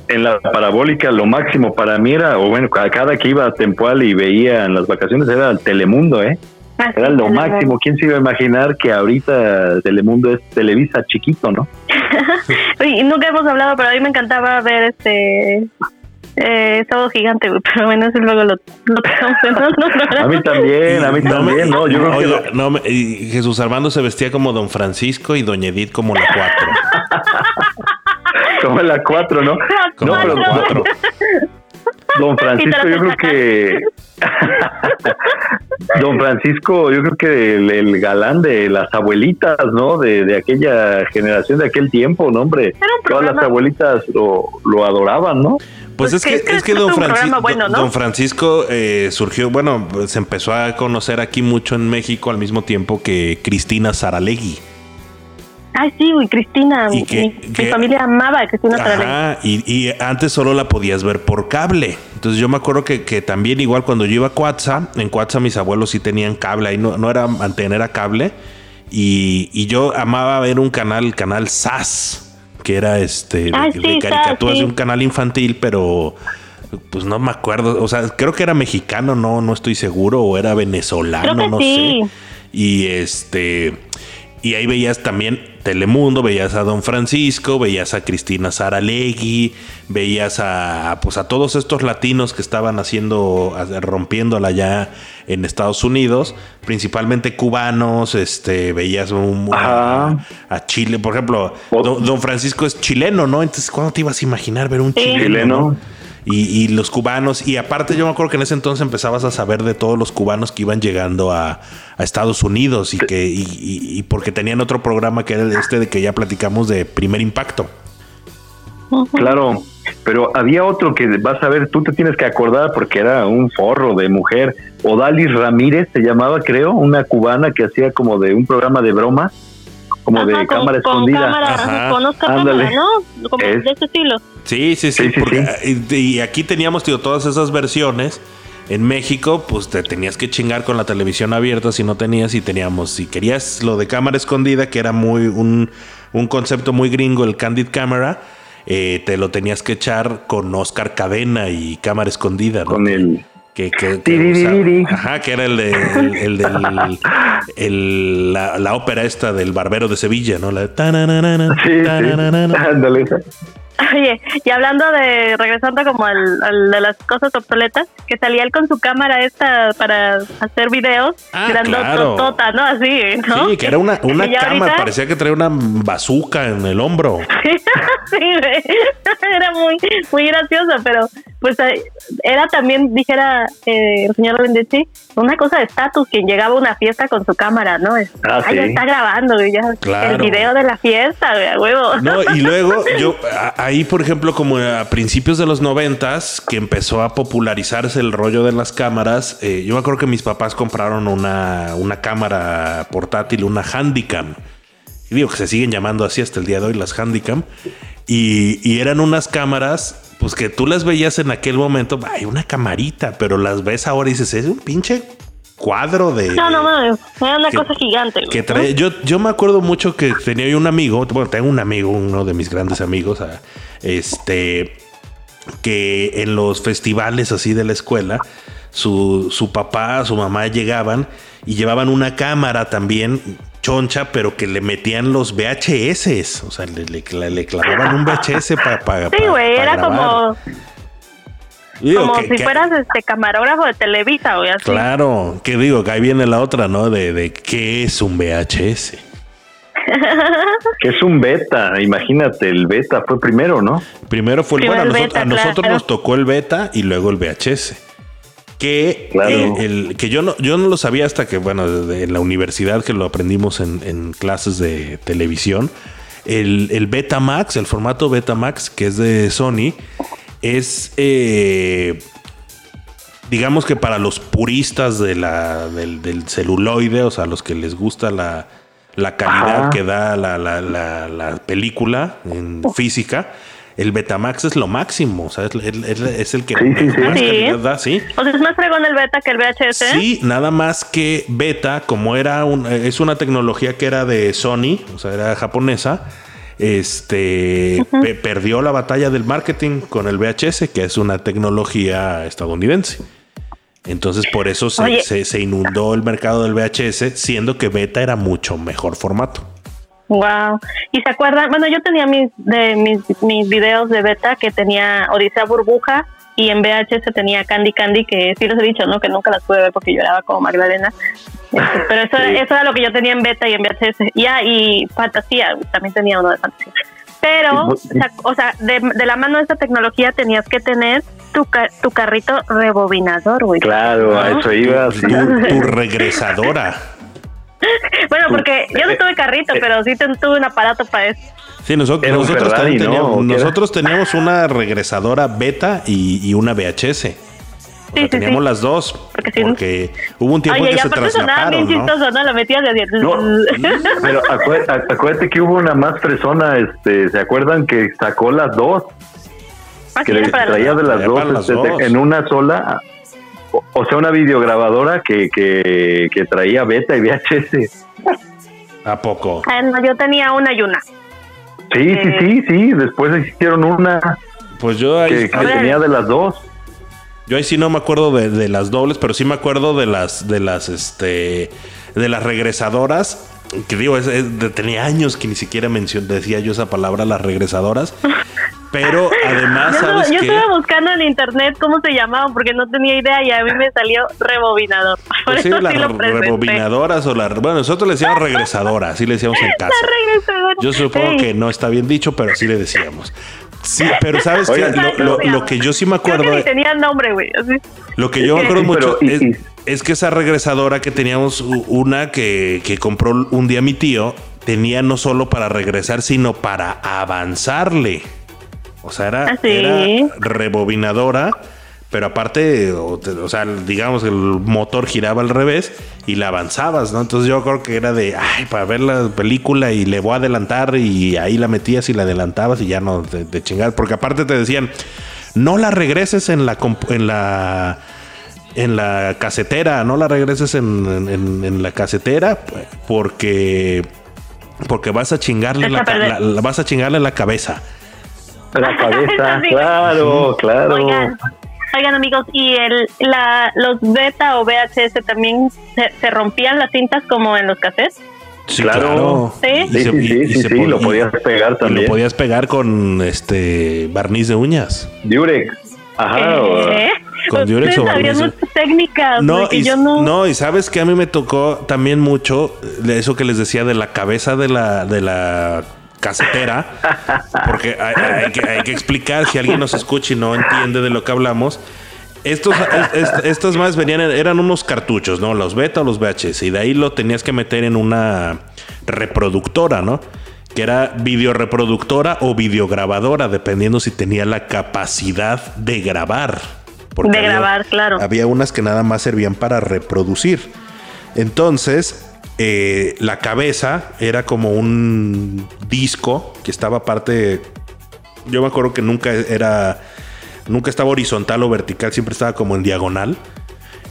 A: en la parabólica, lo máximo para mí era, o bueno, ca- cada que iba a Tempoal y veía en las vacaciones era el Telemundo, ¿eh?
B: Ah, sí,
A: Era lo
B: Telemundo.
A: máximo. ¿Quién se iba a imaginar que ahorita Telemundo es Televisa chiquito, no?
B: Oye, y nunca hemos hablado, pero a mí me encantaba ver este. Eh, Sábado Gigante, güey, pero bueno, eso luego lo, lo programa.
A: A mí también, a mí
C: No me-
A: también, ¿no? Yo creo que
C: Oiga, no me- y Jesús Armando se vestía como Don Francisco y Doña Edith como la cuatro.
A: como la 4, ¿no?
C: Como
A: No,
C: la
A: pero
C: cuatro.
A: Don Francisco, yo creo que. Don Francisco, yo creo que el, el galán de las abuelitas, ¿no? De, de aquella generación, de aquel tiempo, ¿no, hombre?
B: un
A: Todas las abuelitas lo, lo adoraban, ¿no?
C: Pues
B: Pues
C: es que,
B: es que
C: es que
B: es
C: Don, Francisco,
B: programa bueno, ¿no?
C: Don Francisco eh, surgió, bueno, pues, se empezó a conocer aquí mucho en México al mismo tiempo que Cristina Saralegui.
B: Ay, sí, güey, Cristina.
C: Y que-
B: mi,
C: que-
B: mi familia amaba a Cristina.
C: Ajá, y, y antes solo la podías ver por cable. Entonces yo me acuerdo que, que también igual cuando yo iba a Coatza, en Coatza mis abuelos sí tenían cable, ahí no, no era antena, era cable. Y, y yo amaba ver un canal, el canal SAS, que era este de,
B: Ay,
C: de
B: sí,
C: caricaturas
B: SAS, sí.
C: de un canal infantil, pero pues no me acuerdo. O sea, creo que era mexicano, no, no estoy seguro, o era venezolano, no
B: sí.
C: sé. Y este. Y ahí veías también Telemundo, veías a Don Francisco, veías a Cristina Saralegui, veías a pues a todos estos latinos que estaban haciendo, rompiéndola ya en Estados Unidos, principalmente cubanos, este, veías un, a, Chile, por ejemplo, don, Don Francisco es chileno, ¿no? Entonces, ¿cuándo te ibas a imaginar ver un chileno?
A: Chileno.
C: Y, y los cubanos, y aparte yo me acuerdo que en ese entonces empezabas a saber de todos los cubanos que iban llegando a, a Estados Unidos y que y, y- y porque tenían otro programa que era este de que ya platicamos de primer impacto.
A: Claro, pero había otro que vas a ver, tú te tienes que acordar porque era un forro de mujer. Odalis Ramírez se llamaba, creo, una cubana que hacía como de un programa de broma, como de
B: con-
A: cámara
B: con
A: escondida.
B: cámara,
C: Ajá.
B: con Oscar
A: Ándale.
B: Cámara, ¿no? Como
A: Es-
B: de ese estilo.
C: Sí, sí, sí.
A: Sí, sí,
C: porque, Y, y aquí teníamos tío, todas esas versiones. En México, pues te tenías que chingar con la televisión abierta si no tenías y teníamos, si querías lo de cámara escondida, que era muy un, un concepto muy gringo, el Candid Camera, eh, te lo tenías que echar con Oscar Cadena y cámara escondida. ¿no?
A: Con el
C: que, que- que ajá, que era el de el, el del el- la, la ópera esta del barbero de Sevilla, ¿no? La tananana,
A: Sí, sí.
C: tananana.
A: Ándale.
B: Oye, y hablando de, regresando como al, al de las cosas obsoletas, que salía él con su cámara esta para hacer videos,
C: Ah,
B: grandototota, ¿no? Así, ¿no?
C: Sí, que era una, una cama,
B: ahorita-
C: parecía que traía una bazooka en el hombro.
B: sí, era muy, muy gracioso, pero pues eh, era también, dijera eh, el señor Lendechi, una cosa de estatus, quien llegaba a una fiesta con su cámara, ¿no? Es,
A: Ah,
B: "Ay, ya
A: sí.
B: está grabando, ya,
C: Claro.
B: el video de la fiesta, güey, a huevo.
C: No, y luego yo ahí, por ejemplo, como a principios de los noventas, que empezó a popularizarse el rollo de las cámaras, eh, yo me acuerdo que mis papás compraron una, una cámara portátil, una Handycam. Y digo que se siguen llamando así hasta el día de hoy las Handycam. Y, y eran unas cámaras, pues que tú las veías en aquel momento, hay una camarita, pero las ves ahora y dices, es un pinche cuadro de...
B: No, no, no, era una
C: que-
B: cosa gigante,
C: que trae, yo, yo me acuerdo mucho que tenía un amigo, bueno, tengo un amigo, uno de mis grandes amigos, ah, este, que en los festivales así de la escuela, su, su papá, su mamá llegaban y llevaban una cámara también choncha, pero que le metían los VHS, o sea, le, le- le clavaban un VHS para...
B: Sí, güey, era como, como si fueras este camarógrafo de Televisa, güey, así.
C: Claro, que digo, que ahí viene la otra, ¿no? De, de qué es un VHS.
A: Que es un beta, imagínate, el beta fue primero, ¿no?
C: Primero fue el
B: Primero
C: bueno, a, nosotros,
B: beta,
C: a nosotros
B: claro.
C: nos tocó el beta y luego el VHS. Que,
A: Claro.
C: eh, el, que yo no, yo no lo sabía hasta que, bueno, en la universidad que lo aprendimos en, en clases de televisión. El, el Betamax, el formato Betamax, que es de Sony, es eh, digamos que para los puristas de la, del, del celuloide, o sea, los que les gusta la, la calidad
A: Ajá.
C: que da la- la- la película en física, el Betamax es lo máximo, o sea, es, es- es el que
A: Sí, sí, sí.
C: más
B: Sí.
C: calidad da, sí.
B: O sea, es más fregón el beta que el VHS.
C: Sí, nada más que Beta, como era un, es una tecnología que era de Sony, o sea, era japonesa, este pe- perdió la batalla del marketing con el VHS, que es una tecnología estadounidense. Entonces por eso se,
B: Oye.
C: se- se inundó el mercado del VHS, siendo que beta era mucho mejor formato.
B: Wow. ¿Y se acuerdan? Bueno, yo tenía mis de mis, mis videos de beta que tenía Odisea Burbuja y en VHS tenía Candy Candy, que sí les he dicho, ¿no? Que nunca las pude ver porque lloraba como Magdalena. Este, pero eso,
A: Sí.
B: eso era lo que yo tenía en beta y en VHS. Ya, y Fantasía, también tenía uno de Fantasía. Pero, o sea, de, de la mano de esta tecnología tenías que tener tu, ca- tu carrito rebobinador, güey.
A: Claro, a eso iba. sí.
C: Tu, tu regresadora.
B: Bueno, porque yo no tuve carrito, pero sí tuve un aparato para eso.
C: Sí, nosotros, nosotros,
A: Ferrari,
C: teníamos, una regresadora beta y, y una VHS. O sea,
B: sí,
C: teníamos
B: sí.
C: las dos.
B: Porque
C: hubo un tiempo
B: Oye,
C: en que se
B: aparte sonaba bien
C: traslaparon, ¿no?
B: chistoso, ¿no? Lo metías de.
A: No, pero acué- a- acuérdate que hubo una más fresona, este, ¿se acuerdan que sacó las dos?
B: Ah,
A: Que
B: sí,
A: le traía de dos,
C: las
A: este,
C: dos.
A: en una sola, o, sea, una videograbadora que, que, que traía beta y VHS.
C: ¿A poco?
B: Ah, no, yo tenía una y una.
A: Sí, sí,
B: Eh.
A: sí, sí, después hicieron una
C: Pues yo ahí,
A: que, que tenía de las dos.
C: yo ahí sí no me acuerdo de, de las dobles, pero sí me acuerdo de las, de las, este, de las regresadoras. Que digo, es- tenía años que ni siquiera mencioné, decía yo esa palabra, las regresadoras. Pero además,
B: Yo,
C: ¿sabes
B: yo
C: qué?
B: estuve buscando en internet cómo se llamaban porque no tenía idea y a mí me salió rebobinador. Por
C: Pues sí,
B: eso
C: las
B: sí lo presenté.
C: rebobinadoras o las... Bueno, nosotros le decíamos regresadora, así le decíamos en casa.
B: La regresadora.
C: Yo supongo
B: Sí.
C: que no está bien dicho, pero así le decíamos. Sí, pero ¿sabes qué?
A: Oigan,
C: Lo, lo- lo que yo sí me
B: Creo
C: acuerdo...
B: que ni tenía nombre, güey. Así.
C: Lo que yo me acuerdo mucho es,
A: y-
C: es que esa regresadora que teníamos, una que, que compró un día mi tío, tenía no solo para regresar, sino para avanzarle. O sea, era,
B: ¿Ah, sí?
C: era rebobinadora, pero aparte, o, sea, digamos que el motor giraba al revés y la avanzabas, ¿no? Entonces yo creo que era de, ay, para ver la película y le voy a adelantar y ahí la metías y la adelantabas y ya no de, de chingar, porque aparte te decían, no la regreses en la en la en la casetera, no la regreses en, en- en la casetera porque porque vas a chingarle la- vas a chingarle la cabeza.
A: La cabeza,
B: Sí.
A: claro, claro.
B: Oigan, oigan amigos, ¿y el, la, los beta o VHS también se, se rompían las cintas como en los cassettes?
C: Sí,
A: Claro.
B: ¿Sí?
C: Y
A: Sí,
C: se-
A: sí,
C: y-
A: sí,
C: y
A: sí,
C: se
A: sí,
C: pod-
A: lo podías pegar
C: y
A: también.
C: lo podías pegar con este barniz de uñas.
A: Durex. Ajá. o-
B: ¿Eh?
C: Con Durex o barniz.
B: muchas técnicas
C: No, y,
B: yo no...
C: no, y sabes que a mí me tocó también mucho de eso que les decía de la cabeza de la, de la casetera, porque hay, hay que, hay que explicar si alguien nos escucha y no entiende de lo que hablamos. Estos, es- es- estas más venían, en- eran unos cartuchos, ¿no? Los beta o los VHS, y de ahí lo tenías que meter en una reproductora, ¿no? Que era videoreproductora o videograbadora, dependiendo si tenía la capacidad de grabar. Porque
B: De
C: había-
B: grabar, claro.
C: había unas que nada más servían para reproducir. Entonces, eh, la cabeza era como un disco que estaba aparte. Yo me acuerdo que nunca era. Nunca estaba horizontal o vertical, siempre estaba como en diagonal.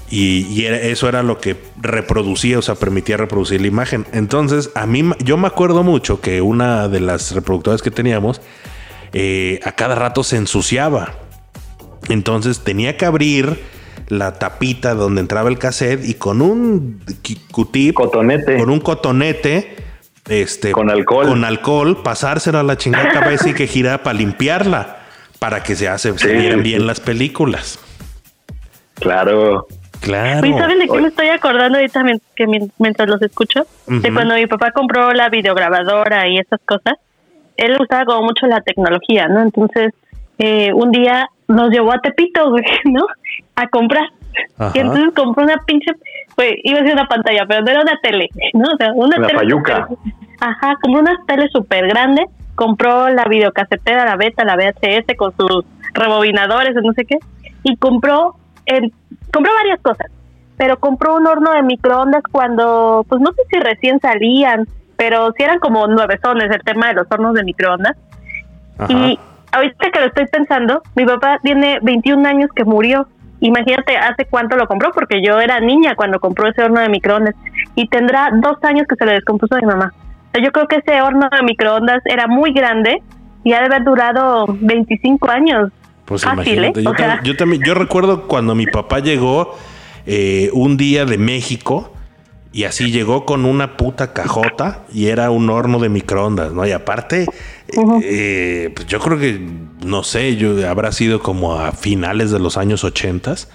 C: Y, eso era lo que reproducía, o sea, permitía reproducir la imagen. Entonces, a mí, yo me acuerdo mucho que una de las reproductoras que teníamos, eh, a cada rato se ensuciaba. Entonces tenía que abrir la tapita donde entraba el cassette y con un Q-tip,
A: Cotonete.
C: con un cotonete, este,
A: Con alcohol.
C: con alcohol, pasárselo a la chingada cabeza y que girara para limpiarla, para que se hace, se
A: Sí,
C: vieran
A: sí.
C: bien las películas.
A: Claro.
C: Claro.
B: Oye, ¿saben de qué me estoy acordando ahorita que mientras los escucho? De cuando mi papá compró la videograbadora y esas cosas. Él le gustaba como mucho la tecnología, ¿no? Entonces, eh, un día nos llevó a Tepito, güey, ¿no? A comprar.
C: Ajá.
B: Y entonces compró una pinche, güey, iba a ser una pantalla, pero no era una tele, ¿no? O sea, una
A: Una
B: tele.
A: payuca.
B: Ajá, compró una tele súper grande, compró la videocasetera, la beta, la VHS con sus rebobinadores, no sé qué, y compró, el, compró varias cosas, pero compró un horno de microondas cuando, pues no sé si recién salían, pero sí eran como nuevezones el tema de los hornos de microondas.
C: Ajá.
B: Y ahorita que lo estoy pensando, mi papá tiene 21 años que murió. Imagínate hace cuánto lo compró, porque yo era niña cuando compró ese horno de microondas y tendrá dos años que se le descompuso a mi mamá. O sea, yo creo que ese horno de microondas era muy grande y ha de haber durado 25 años.
C: Pues
B: fácil,
C: imagínate,
B: ¿eh?
C: yo,
B: O sea-
C: yo también, yo recuerdo cuando mi papá llegó, eh, un día de México y así llegó con una puta cajota y era un horno de microondas, ¿no? Y aparte, eh, pues yo creo que, no sé, yo habrá sido como a finales de los años ochentas.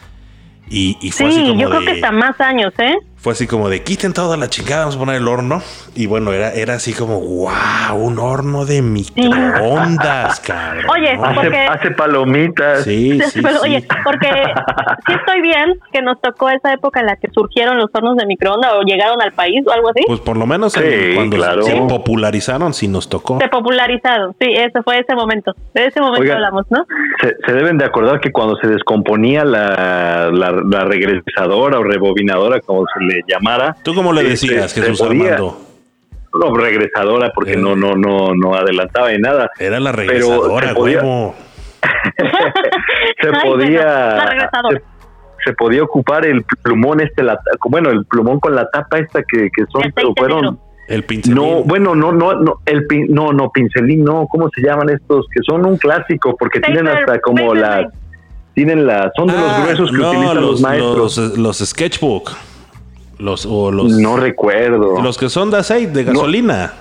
C: Y, y fue así
B: Sí,
C: como
B: yo creo que hasta más años, ¿eh?
C: Fue así como de quiten toda la chingada, vamos a poner el horno. Y bueno, era, era así como, wow, un horno de microondas, cabrón.
B: Oye,
C: ¿no?
A: Hace,
B: porque-
A: hace palomitas.
C: Sí, sí,
B: Pero
C: sí.
B: oye, porque sí estoy bien que nos tocó esa época en la que surgieron los hornos de microondas o llegaron al país o algo así.
C: Pues por lo menos cuando
A: claro.
C: se popularizaron, sí nos tocó.
B: se popularizaron, sí, ese fue ese momento. De ese momento
A: Oigan.
B: hablamos, ¿no?
A: Se, se deben de acordar que cuando se descomponía la, la, la regresadora o rebobinadora, como se le llamara,
C: ¿Tú cómo le
A: eh,
C: decías, Jesús Armando?
A: no, regresadora porque
C: Eh.
A: no, no, no, no adelantaba ni nada.
C: Era la regresadora,
A: se podía-
C: huevo.
A: se
B: Ay,
A: podía se, podía ocupar el plumón este la, bueno el plumón con la tapa esta que, que son
B: El
A: fueron.
C: El pincelín.
A: no bueno no no no el pin- no no pincelín no cómo se llaman estos que son un clásico porque tienen hasta como
B: paper
A: la
B: blade.
A: tienen la son de los
C: Ah,
A: gruesos que
C: no,
A: utilizan los, maestros
C: Los, los sketchbook. Los, o los,
A: no recuerdo
C: los que son de aceite, de gasolina.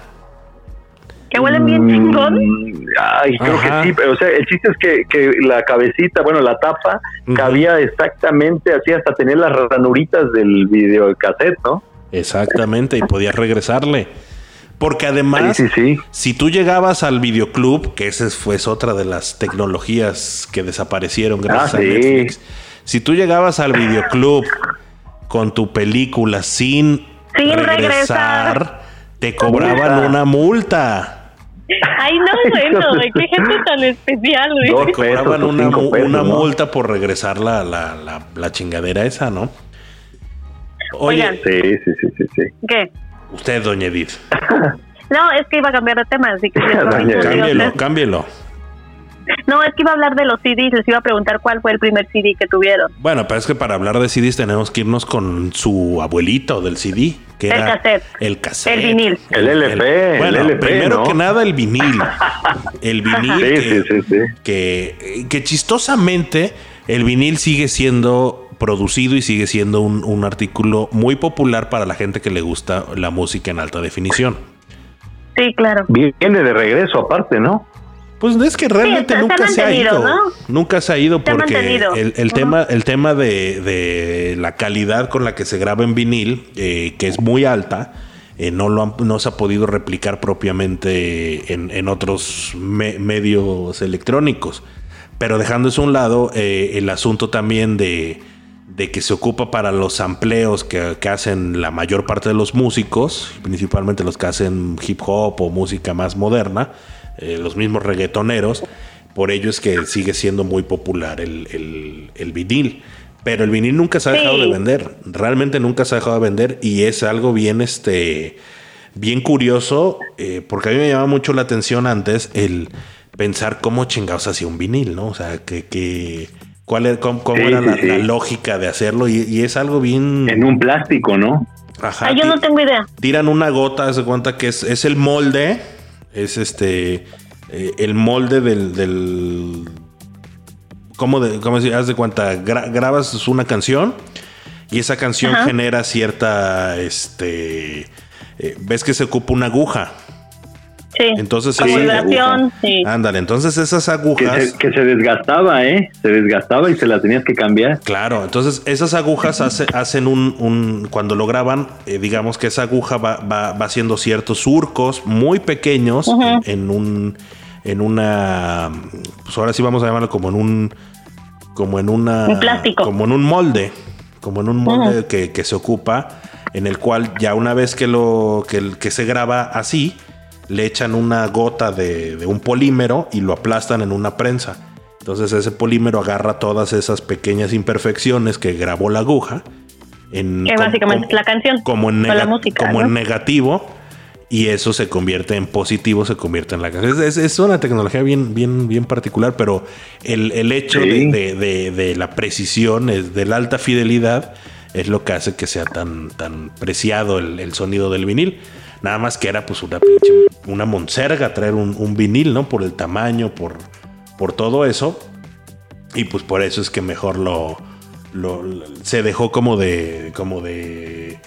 B: Que huelen bien
A: Mm,
B: chingón.
A: Ay, creo
C: Ajá.
A: que sí, pero o sea, el chiste es que, que la cabecita, bueno, la tapa cabía exactamente así hasta tener las ranuritas del videocassette, ¿no?
C: Exactamente, y podías regresarle. Porque además,
A: Sí, sí, sí.
C: si tú llegabas al videoclub, que esa fue otra de las tecnologías que desaparecieron gracias
A: Ah,
C: a
A: sí.
C: Netflix. Si tú llegabas al videoclub con tu película sin,
B: Sin
C: regresar,
B: regresar.
C: te cobraban
A: Multa.
C: una multa.
B: Ay, no, bueno, güey, qué gente tan especial,
A: Dos
B: güey.
A: pesos
C: cobraban una,
A: cinco
C: mu-
A: pesos,
C: una
A: ¿no?
C: multa por regresar la, la, la, la chingadera esa, ¿no? Oye,
B: Oigan.
A: Sí, sí, sí, sí, sí.
B: ¿Qué?
C: usted, doña Edith,
B: No, es que iba a cambiar de tema, así que
C: cámbielo, cámbielo.
B: No, es que iba a hablar de los CDs, les iba a preguntar cuál fue el primer CD que tuvieron.
C: Bueno, pero es que para hablar de CDs tenemos que irnos con su abuelito del CD, que
B: El
C: era
B: cassette.
C: el cassette.
B: El vinil.
A: El LP, el
C: bueno,
A: LP,
C: primero
A: ¿no?
C: que nada el vinil. El vinil
A: Sí,
C: que,
A: sí, sí, sí.
C: Que, que chistosamente el vinil sigue siendo producido y sigue siendo un, un artículo muy popular para la gente que le gusta la música en alta definición.
B: Sí, claro.
A: Viene de regreso aparte, ¿no?
C: Pues es que realmente
B: se-
C: nunca se ha ido.
B: ¿no?
C: Nunca se ha ido porque el, tema, el tema de, de la calidad con la que se graba en vinil, eh, que es muy alta, eh, no, lo han- no se ha podido replicar propiamente en, en otros me- medios electrónicos. Pero dejando eso a un lado, eh, el asunto también de, de que se ocupa para los amplios que, que hacen la mayor parte de los músicos, principalmente los que hacen hip hop o música más moderna, eh, los mismos reggaetoneros. Por ello es que sigue siendo muy popular el, el- el vinil. Pero el vinil nunca se ha
B: Sí.
C: dejado de vender. Realmente nunca se ha dejado de vender. Y es algo bien, este, bien curioso. eh, porque a mí me llamaba mucho la atención antes el pensar cómo chingados hacía un vinil, ¿no? O sea, que, que cuál era, cómo, cómo
A: Sí,
C: era
A: sí,
C: la,
A: sí.
C: la lógica de hacerlo. Y, y es algo bien.
A: En un plástico, ¿no?
C: Ajá,
B: Ay, yo no tengo idea.
C: tiran una gota, de cuenta que es, es el molde, es este, eh, el molde del, del ¿cómo, de, cómo decir? Haz de cuenta, gra- grabas una canción y esa canción
B: Ajá.
C: genera cierta, este, eh, ves que se ocupa una aguja.
B: Sí.
C: Entonces
B: vibración, sí.
C: Ándale, entonces esas
A: Que
C: agujas...
A: se, que se desgastaba, ¿eh? Se desgastaba y se la tenías que cambiar.
C: Claro, entonces esas agujas hace- hacen un, un- cuando lo graban, eh, digamos que esa aguja va, va, va haciendo ciertos surcos muy pequeños en, en un, en una, pues ahora sí vamos a llamarlo como en un, como en una,
B: Un plástico.
C: como en un molde, como en un molde que, que se ocupa, en el cual ya una vez que lo, que se graba así, le echan una gota de, de un polímero y lo aplastan en una prensa. Entonces ese polímero agarra todas esas pequeñas imperfecciones que grabó la aguja. En,
B: Que
C: como-
B: básicamente es la canción,
C: Como en,
B: o la
C: nega-
B: música,
C: como
B: ¿no?
C: en negativo. Y eso se convierte en positivo, se convierte en la canción. Es, es- es una tecnología bien, bien, bien particular, pero el, el hecho
A: Sí.
C: de, de- de- de la precisión, es de la alta fidelidad, es lo que hace que sea tan, tan preciado el, el sonido del vinil. Nada más que era pues una pinche, una monserga traer un, un vinil, ¿no? Por el tamaño, por, por todo eso. Y pues por eso es que mejor lo, lo- lo- se dejó como de, como de,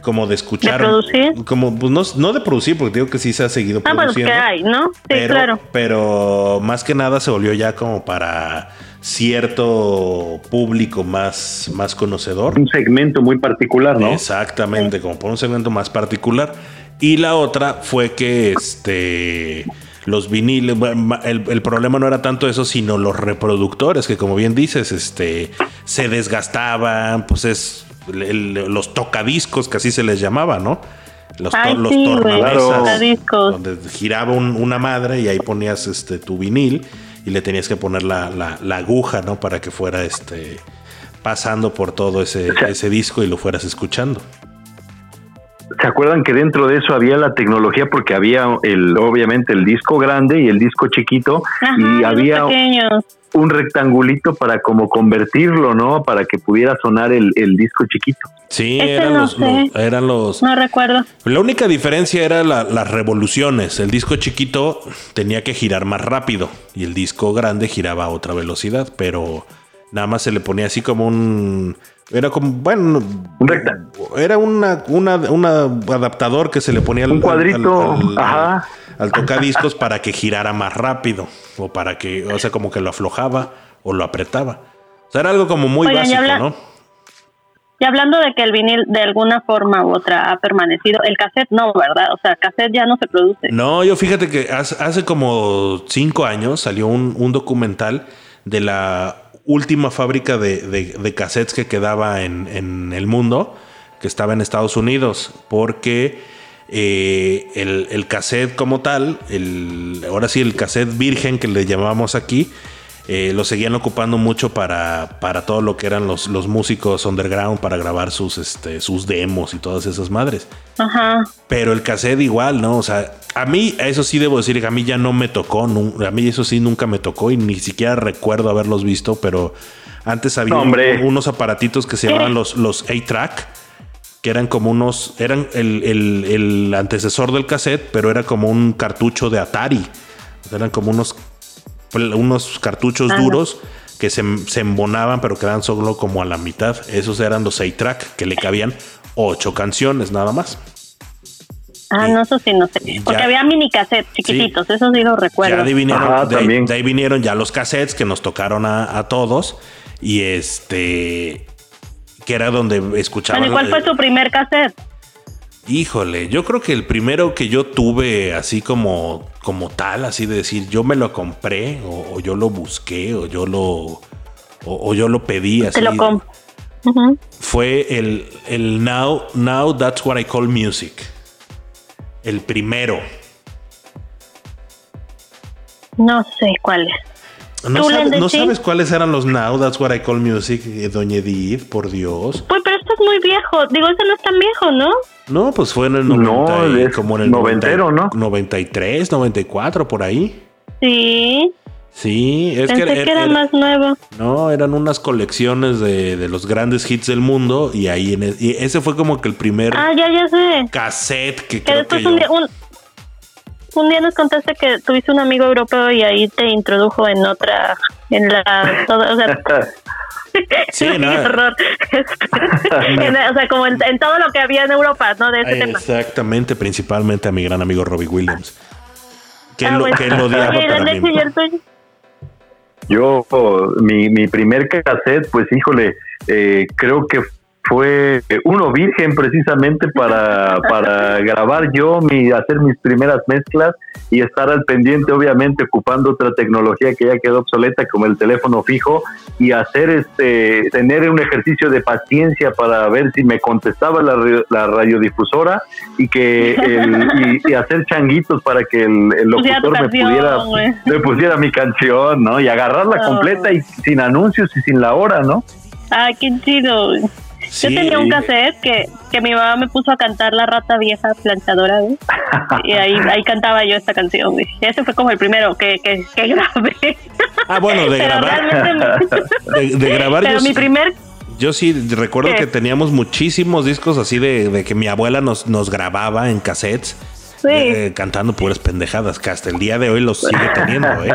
C: como de escuchar.
B: ¿De producir?
C: Como, pues no, no de producir, porque digo que sí se ha seguido
B: Ah, bueno,
C: produciendo.
B: que hay, ¿no? Sí,
C: pero,
B: claro.
C: pero más que nada se volvió ya como para cierto público más, más conocedor.
A: Un segmento muy particular, ¿no?
C: Exactamente, como por un segmento más particular. Y la otra fue que este los viniles, el, el problema no era tanto eso, sino los reproductores, que como bien dices, este se desgastaban, pues es el- el- los tocadiscos, que así se les llamaba, ¿no? Los,
B: Ay,
C: los
B: sí,
C: tornamesas, donde giraba un- una madre y ahí ponías este tu vinil y le tenías que poner la, la- la aguja, ¿no? Para que fuera este pasando por todo ese, ese disco y lo fueras escuchando.
A: ¿Se acuerdan que dentro de eso había la tecnología? Porque había el, obviamente el disco grande y el disco chiquito
B: Ajá,
A: y había un rectangulito para como convertirlo, ¿no? Para que pudiera sonar el, el disco chiquito.
C: Sí, eran,
B: no
C: los, eran los...
B: No recuerdo.
C: La única diferencia era la- las revoluciones. El disco chiquito tenía que girar más rápido y el disco grande giraba a otra velocidad, pero nada más se le ponía así como un... Era como, bueno,
A: recta-
C: era una, una, una adaptador que se le ponía al,
A: Un cuadrito,
C: al, al-
A: ajá.
C: al tocadiscos para que girara más rápido o para que, o sea, como que lo aflojaba o lo apretaba. O sea, era algo como muy básico,
B: habla-
C: ¿no?
B: Y hablando de que el vinil de alguna forma u otra ha permanecido, el cassette no, ¿verdad? O sea, cassette ya no se produce.
C: No, yo fíjate que hace, hace como cinco años salió un, un documental de la última fábrica de, de- cassettes que quedaba en, en el mundo, que estaba en Estados Unidos, porque eh, el, el cassette como tal, el, ahora sí el cassette virgen que le llamamos aquí, eh, lo seguían ocupando mucho para, para todo lo que eran los, los músicos underground, para grabar sus, este, sus demos y todas esas madres.
B: Ajá.
C: Pero el cassette igual, ¿no? O sea, a mí, eso sí debo decir que a mí ya no me tocó, a mí eso sí nunca me tocó y ni siquiera recuerdo haberlos visto, pero antes había
A: No,
C: unos aparatitos que se llamaban los, los A-Track, que eran como unos, eran el, el- el antecesor del cassette, pero era como un cartucho de Atari. Eran como unos, unos cartuchos
B: Ajá.
C: duros que se, se embonaban, pero quedaban solo como a la mitad. Esos eran los A-Track, que le cabían ocho canciones nada más.
B: Ah,
C: Y-
B: no, eso sí, no sé. Porque
C: ya-
B: había mini cassettes chiquititos, eso sí lo recuerdo.
C: Ya de ahí vinieron,
A: Ajá,
C: de, ahí-
A: también.
C: de ahí vinieron ya los cassettes que nos tocaron a, a todos. Y este. Que era donde escuchaban.
B: Bueno, ¿y cuál fue su primer cassette?
C: Híjole, yo creo que el primero que yo tuve así como, como tal, así de decir, yo me lo compré, o, o yo lo busqué, o yo lo. O, o yo lo pedí así.
B: Te lo Ujú.
C: Fue el, el Now, Now That's What I Call Music. El primero.
B: No sé cuál es.
C: ¿No,
B: ¿Tú,
C: sabes,
B: Lendechi?
C: ¿No sabes cuáles eran los Now That's What I Call Music, eh, Doña Edith? Por Dios.
B: Pues, pero esto es muy viejo. Digo, este no es tan viejo, ¿no?
C: No, pues fue en el
A: No,
C: 90, y-
A: es
C: como en el
A: noventero,
C: 90
A: ¿no?
C: 93, 94, por ahí.
B: Sí.
C: Sí, es
B: Pensé
C: que,
B: que,
C: era-
B: más nuevo.
C: No, eran unas colecciones de, de los grandes hits del mundo y ahí en e- y ese fue como que el primer
B: Ah, ya, ya sé.
C: cassette que
B: Que
C: creo
B: después
C: que
B: un
C: yo...
B: día, un, un día nos contaste que tuviste un amigo europeo y ahí te introdujo en otra, en la, todo, o sea,
C: Sí,
B: horror. En- o sea, como en, en todo lo que había en Europa, ¿no? De ese tema.
C: Exactamente, principalmente a mi gran amigo Robbie Williams. Que,
B: Ah,
C: lo,
B: bueno.
C: que él odiaba
B: Oye, ¿y
C: para mí.
A: Yo, mi, mi primer cassette, pues híjole, eh, creo que fue uno virgen precisamente para, para grabar yo, mi, hacer mis primeras mezclas y estar al pendiente, obviamente ocupando otra tecnología que ya quedó obsoleta como el teléfono fijo y hacer este, tener un ejercicio de paciencia para ver si me contestaba la, radio- la radiodifusora y que el- y, y hacer changuitos para que el, el
B: tu
A: locutor me
B: canción,
A: pudiera me pusiera mi canción, ¿no? Y agarrarla
B: Ah.
A: completa y sin anuncios y sin la hora, ¿no?
B: Ay, qué chido.
C: Sí,
B: Yo tenía un cassette que, que mi mamá me puso a cantar La Rata Vieja Planchadora. Y ahí, ahí cantaba yo esta canción. Ese fue como el primero que, que, que grabé.
C: Ah, bueno, de grabar. De, de grabar
B: Pero
C: yo,
B: mi primer...
C: yo sí recuerdo
B: ¿Qué?
C: que teníamos muchísimos discos así de, de que mi abuela nos, nos grababa en cassettes.
B: Sí.
C: eh, cantando puras pendejadas que hasta el día de hoy los sigue teniendo, ¿eh?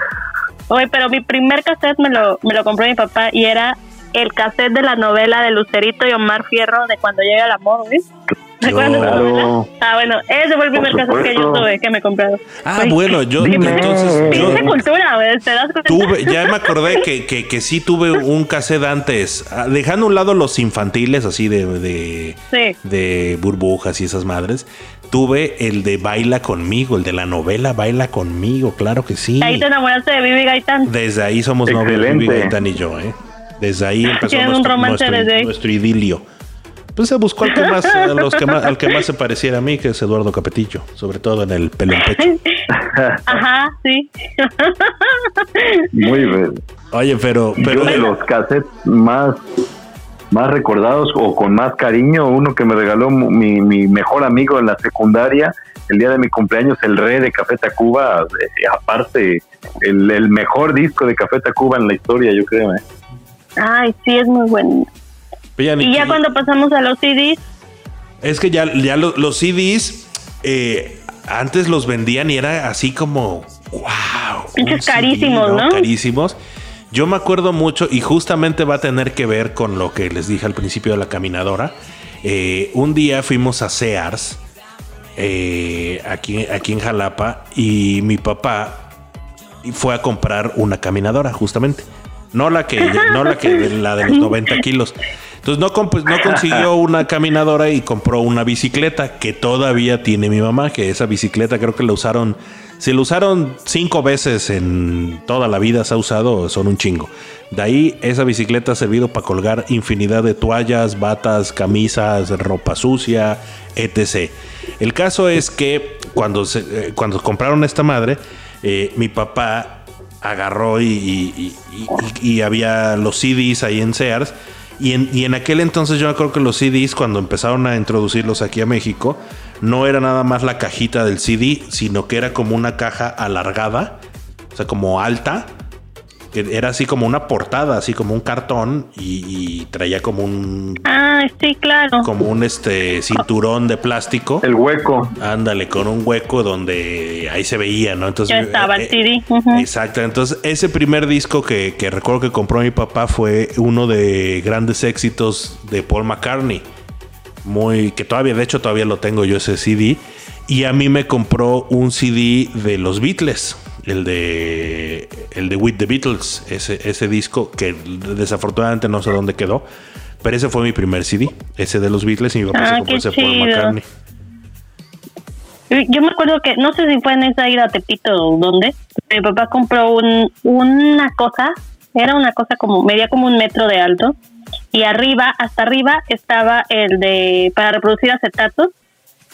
B: Oye, pero mi primer cassette me lo, me lo compró mi papá y era el cassette de la novela de Lucerito y Omar Fierro de Cuando llega el amor, ¿ves? ¿Recuerdas esa
A: Claro.
B: novela? Ah, bueno, ese fue el primer cassette que yo tuve, que me compraron.
C: Ah, bueno, yo
A: Dime.
C: entonces yo
B: cultura, güey, ¿te das cuenta?
C: tuve, ya me acordé que, que, que sí tuve un cassette antes, ah, dejando a un lado los infantiles, así de, de,
B: Sí.
C: de burbujas y esas madres. Tuve el de Baila conmigo, el de la novela Baila conmigo, claro que sí.
B: Ahí te enamoraste de Vivi Gaitán.
C: Desde ahí somos novios. Vivi Gaitán y yo, ¿eh? Desde ahí empezó nuestro,
B: romance
C: nuestro-
B: desde ahí.
C: nuestro idilio. Pues se buscó al que más, a los que más, al que más se pareciera a mí, que es Eduardo Capetillo, sobre todo en el pelo en pecho.
B: Ajá, sí.
A: Muy bien.
C: Oye, pero, pero
A: Yo de los cassettes más, más recordados o con más cariño, uno que me regaló mi, mi mejor amigo en la secundaria, el día de mi cumpleaños, el rey de Café Tacuba, eh, aparte, el, el mejor disco de Café Tacuba en la historia, yo creo. ¿eh?
B: Ay, sí, es muy bueno.
C: Oigan,
B: Y ya cuando pasamos a los CDs,
C: Es que ya, ya lo- los CDs eh, antes los vendían y era así como, wow.
B: Pinches carísimos, ¿no?
C: Carísimos. Yo me acuerdo mucho y justamente va a tener que ver con lo que les dije al principio de la caminadora. Eh, un día fuimos a Sears, eh, aquí, aquí en Jalapa, y mi papá fue a comprar una caminadora, justamente. No la que, no la que la de los 90 kilos. Entonces no, consiguió una caminadora y compró una bicicleta que todavía tiene mi mamá, que esa bicicleta creo que la usaron, si la usaron cinco veces en toda la vida se ha usado, son un chingo. De ahí esa bicicleta ha servido para colgar infinidad de toallas, batas, camisas, ropa sucia, etc. El caso es que cuando, se- eh, cuando compraron esta madre, eh, mi papá agarró y, había los CDs ahí en Sears. Y en, y en aquel entonces yo acuerdo que los CDs, cuando empezaron a introducirlos aquí a México, no era nada más la cajita del CD, sino que era como una caja alargada, o sea, como alta, que era así como una portada, así como un cartón, y, y traía como un
B: ah, sí, claro.
C: como un este cinturón de plástico.
A: El hueco.
C: Ándale, con un hueco donde ahí se veía, ¿no? Entonces,
B: Ya estaba el
C: eh,
B: CD. ujú.
C: Exacto, entonces ese primer disco que, que recuerdo que compró mi papá fue uno de grandes éxitos de Paul McCartney. Muy, que todavía, de hecho todavía lo tengo yo ese CD. Y a mí me compró un CD de los Beatles, el de, el de With the Beatles, ese, ese disco que desafortunadamente no sé dónde quedó. Pero ese fue mi primer CD, ese de los Beatles y mi papá
B: Ah,
C: se compró
B: qué
C: ese
B: chido.
C: McCartney.
B: Yo me acuerdo que, no sé si fue en esa ida a Tepito o dónde, mi papá compró un, una cosa, era una cosa como, medía como un metro de alto, y arriba, hasta arriba estaba el de, para reproducir acetatos,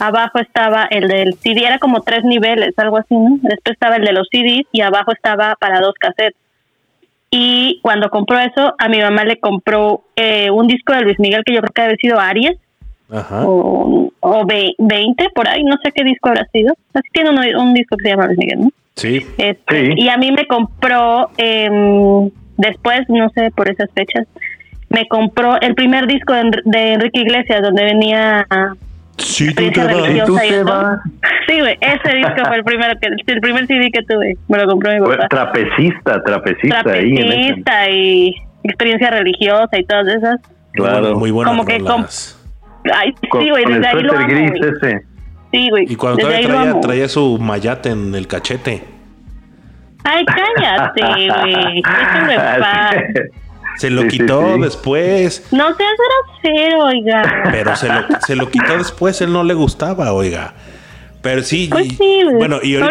B: abajo estaba el del CD, era como tres niveles, algo así, ¿no? Después estaba el de los CDs y abajo estaba para dos cassettes. Y cuando compró eso, a mi mamá le compró eh, un disco de Luis Miguel que yo creo que había sido Aries,
C: Ajá.
B: o, o ve- 20 por ahí, no sé qué disco habrá sido. Así tiene un, un disco que se llama Luis Miguel, ¿no?
C: Sí.
B: Este,
A: Sí.
B: Y a mí me compró, em, después, no sé, por esas fechas, me compró el primer disco de, de Enrique Iglesias, donde venía
C: Sí,
B: experiencia
A: Y tú
B: religiosa y
A: te
B: eso.
A: vas.
B: Sí, güey, ese disco fue el primero que, el primer CD que tuve, me lo compró mi papá.
A: Trapecista, trapecista, ahí. en ese-
B: Trapecista y experiencia religiosa y todas esas.
A: Claro.
C: Muy buenas
B: Como que. Ay, sí, güey, desde ahí lo amo,
A: gris ese.
B: Sí, güey.
C: Y cuando todavía
B: ahí
C: traía, traía su mayate en el cachete.
B: Ay, cállate, güey. Déjame en paz.
C: Se lo
A: Sí,
C: quitó
A: sí.
C: después.
B: No seas grosero, oiga.
C: Pero se lo, se lo quitó después, él no le gustaba, oiga. Pero sí,
B: Pues
C: y-
B: sí, güey.
C: bueno, y
B: No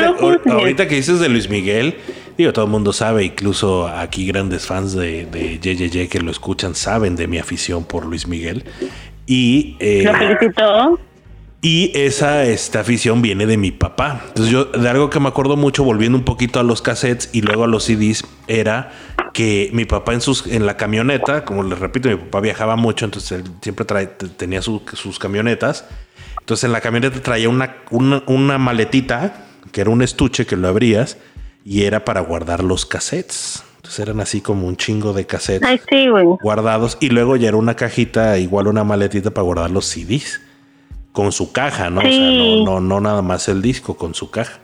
C: ahorita, que dices de Luis Miguel, digo, todo el mundo sabe, incluso aquí grandes fans de, de JJJ que lo escuchan saben de mi afición por Luis Miguel. Y, eh,
B: Lo felicitó.
C: Y esa esta afición viene de mi papá. Entonces yo de algo que me acuerdo mucho volviendo un poquito a los cassettes y luego a los CDs era que mi papá en sus en la camioneta, como les repito, mi papá viajaba mucho, entonces él siempre trae- te- tenía su- sus camionetas. Entonces en la camioneta traía una, una, una maletita que era un estuche que lo abrías y era para guardar los cassettes. Entonces eran así como un chingo de cassettes
B: Ay, sí, güey.
C: guardados y luego ya era una cajita, igual una maletita para guardar los CDs con su caja, ¿no? O sea, no, no, no nada más el disco, con su caja.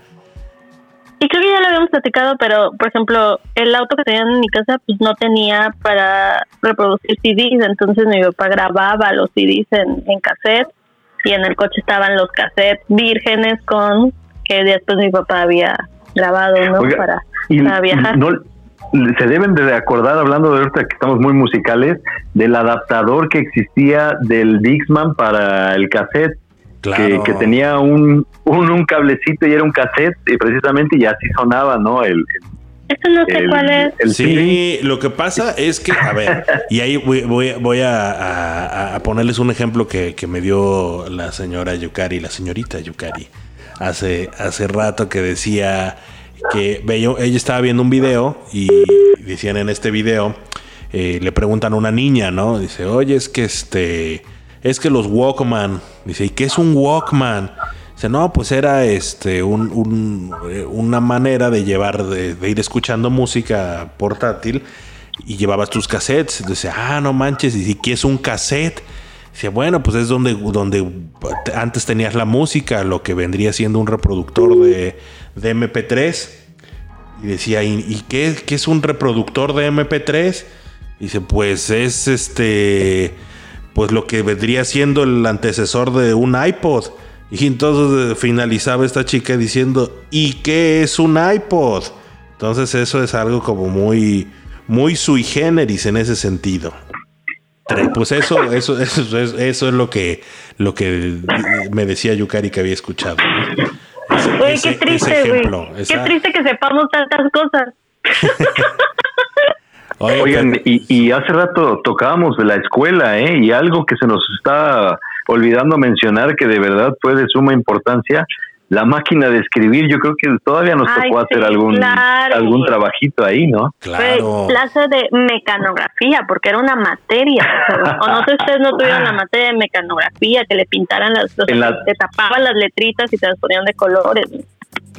B: Y creo que ya lo habíamos platicado, pero por ejemplo, el auto que tenían en mi casa pues no tenía para reproducir CDs, entonces mi papá grababa los CDs en, en cassette y en el coche estaban los cassettes vírgenes con que después mi papá había grabado, ¿no?
A: Oiga,
B: para,
A: y
B: para viajar.
A: no- se deben de acordar, hablando de ahorita que estamos muy musicales, del adaptador que existía del Dixman para el cassette, que,
C: Claro.
A: que tenía un, un, un cablecito y era un cassette, y precisamente, y así sonaba, ¿no? El,
B: Eso no sé
A: el-
B: cuál es.
A: el
C: Sí, lo que pasa es que, a ver, y ahí voy, voy, voy a, a- a ponerles un ejemplo que, que me dio la señora Yukari, la señorita Yukari, hace, hace rato que decía que ella estaba viendo un video y decían en este video, eh, le preguntan a una niña, ¿no? Dice, oye, es que este, es que los Walkman, dice, ¿y qué es un Walkman? Dice, no, pues era este eh, una manera de llevar, de, de ir escuchando música portátil y llevabas tus cassettes. Dice, ah, no manches, y ¿qué es un cassette? Dice, bueno, pues es donde, donde antes tenías la música, lo que vendría siendo un reproductor de, de MP3. Y decía, ¿y, y qué, es un reproductor de MP3? Dice, pues es este, pues lo que vendría siendo el antecesor de un iPod. Y entonces eh, finalizaba esta chica diciendo, ¿y qué es un iPod? Entonces eso es algo como muy, muy sui generis en ese sentido. Pues eso, eso, eso, es- eso es lo que, lo que me decía Yukari que había escuchado.
B: Oye,
C: ese-
B: qué triste, güey. Qué
C: esa-
B: triste que sepamos tantas cosas.
C: Oye,
A: Oigan,
C: pero-
A: y, y hace rato tocábamos de la escuela, ¿eh? Y algo que se nos está olvidando mencionar que de verdad fue de suma importancia, la máquina de escribir, yo creo que todavía nos
B: Ay,
A: tocó
B: sí,
A: hacer algún
B: claro.
A: algún trabajito ahí, ¿no?
C: claro.
B: Fue clase de mecanografía, porque era una materia. o no sé si ustedes no tuvieron la materia de mecanografía, que le pintaran las, los-
A: En la-
B: te tapaban las letritas y te las ponían de colores.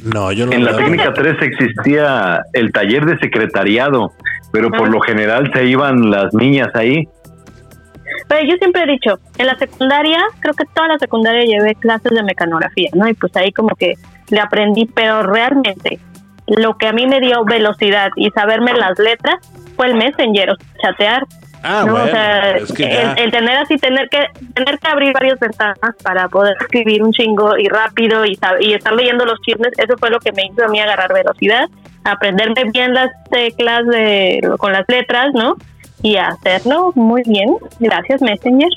C: No, yo no
A: En la técnica 3 existía el taller de secretariado, pero por
B: Ah.
A: lo general se iban las niñas ahí.
B: Pero yo siempre he dicho, en la secundaria, creo que toda la secundaria llevé clases de mecanografía, ¿no? Y pues ahí como que le aprendí, pero realmente lo que a mí me dio velocidad y saberme las letras fue el Messenger, o sea, chatear.
C: Ah,
B: ¿no?
C: bueno,
B: o sea,
C: es que ya-
B: el, el tener así, tener que tener que abrir varias ventanas para poder escribir un chingo y rápido y, y estar leyendo los chismes, eso fue lo que me hizo a mí agarrar velocidad, aprenderme bien las teclas de con las letras, ¿no? Y hacerlo muy bien. Gracias, Messenger.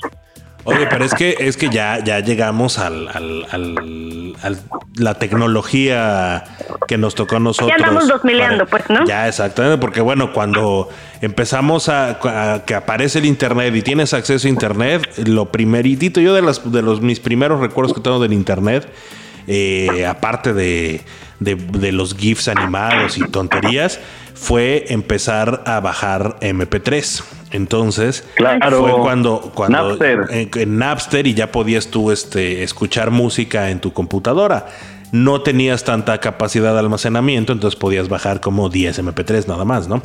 C: Oye, pero es que es que ya, ya llegamos al, al, al- al- la tecnología que nos tocó a nosotros.
B: andamos dosmileando, pues, ¿no?
C: Ya, exactamente, porque bueno, cuando empezamos a, a que aparece el internet y tienes acceso a internet, lo primeritito, yo de las de los mis primeros recuerdos que tengo del internet, eh, aparte de, de, de los GIFs animados y tonterías, fue empezar a bajar MP3. Entonces,
A: Claro.
C: fue cuando, cuando
A: Napster.
C: En, en Napster y ya podías tú este, escuchar música en tu computadora. No tenías tanta capacidad de almacenamiento, entonces podías bajar como 10 MP3 nada más, ¿no?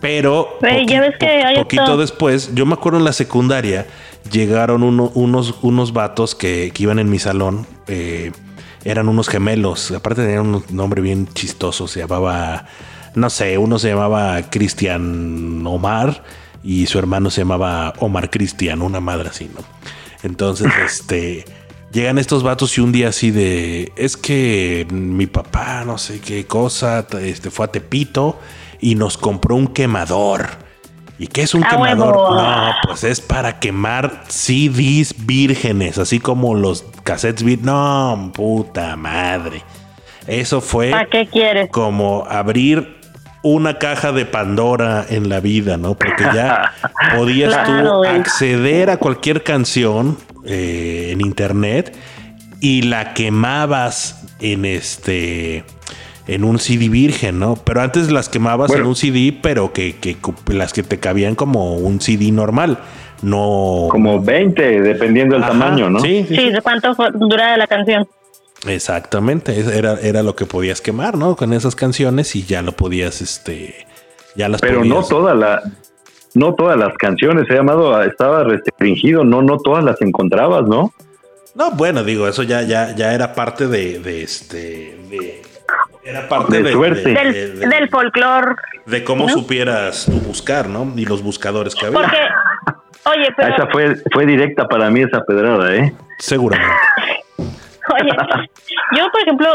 C: Pero
B: Güey, ya ves que hay
C: poquito
B: esto-
C: después, yo me acuerdo en la secundaria, llegaron uno- unos, unos vatos que, que iban en mi salón, eh, eran unos gemelos, aparte tenían un nombre bien chistoso, se llamaba, no sé, uno se llamaba Cristian Omar y su hermano se llamaba Omar Cristian, una madre así, ¿no? Entonces, este, llegan estos vatos y un día así de, es que mi papá, no sé qué cosa, este, fue a Tepito y nos compró un quemador. ¿Y qué es un
B: ¡A
C: quemador?
B: huevo!
C: No, pues es para quemar CDs vírgenes, así como los cassettes vir. No, puta madre. Eso fue
B: ¿Para qué quieres?
C: como abrir una caja de Pandora en la vida, ¿no? Porque ya podías
B: Claro,
C: tú acceder a cualquier canción eh, en internet y la quemabas en este en un CD virgen, ¿no? Pero antes las quemabas
A: Bueno.
C: en un CD, pero que, que las que te cabían como un CD normal, no
A: Como 20, dependiendo del
C: Ajá,
A: tamaño, ¿no?
C: Sí, sí,
B: Sí,
C: sí.
B: de cuánto duraba la canción.
C: Exactamente, era, era lo que podías quemar, ¿no? Con esas canciones y ya lo podías, este, ya las
A: Pero no todas la, no todas las canciones, se ha llamado, estaba restringido, no, no todas las encontrabas, ¿no?
C: No, bueno, digo, eso ya, ya, ya era parte de, de este, de Era parte
A: De
C: de,
A: suerte.
C: de-
B: Del,
C: de- de-
B: del folclore.
C: de cómo
B: ¿no?
C: supieras tú buscar, ¿no? Y los buscadores que había.
B: Porque, oye, pero,
A: Esa fue, fue directa para mí esa pedrada, ¿eh?
C: Seguramente.
B: Oye, yo, por ejemplo,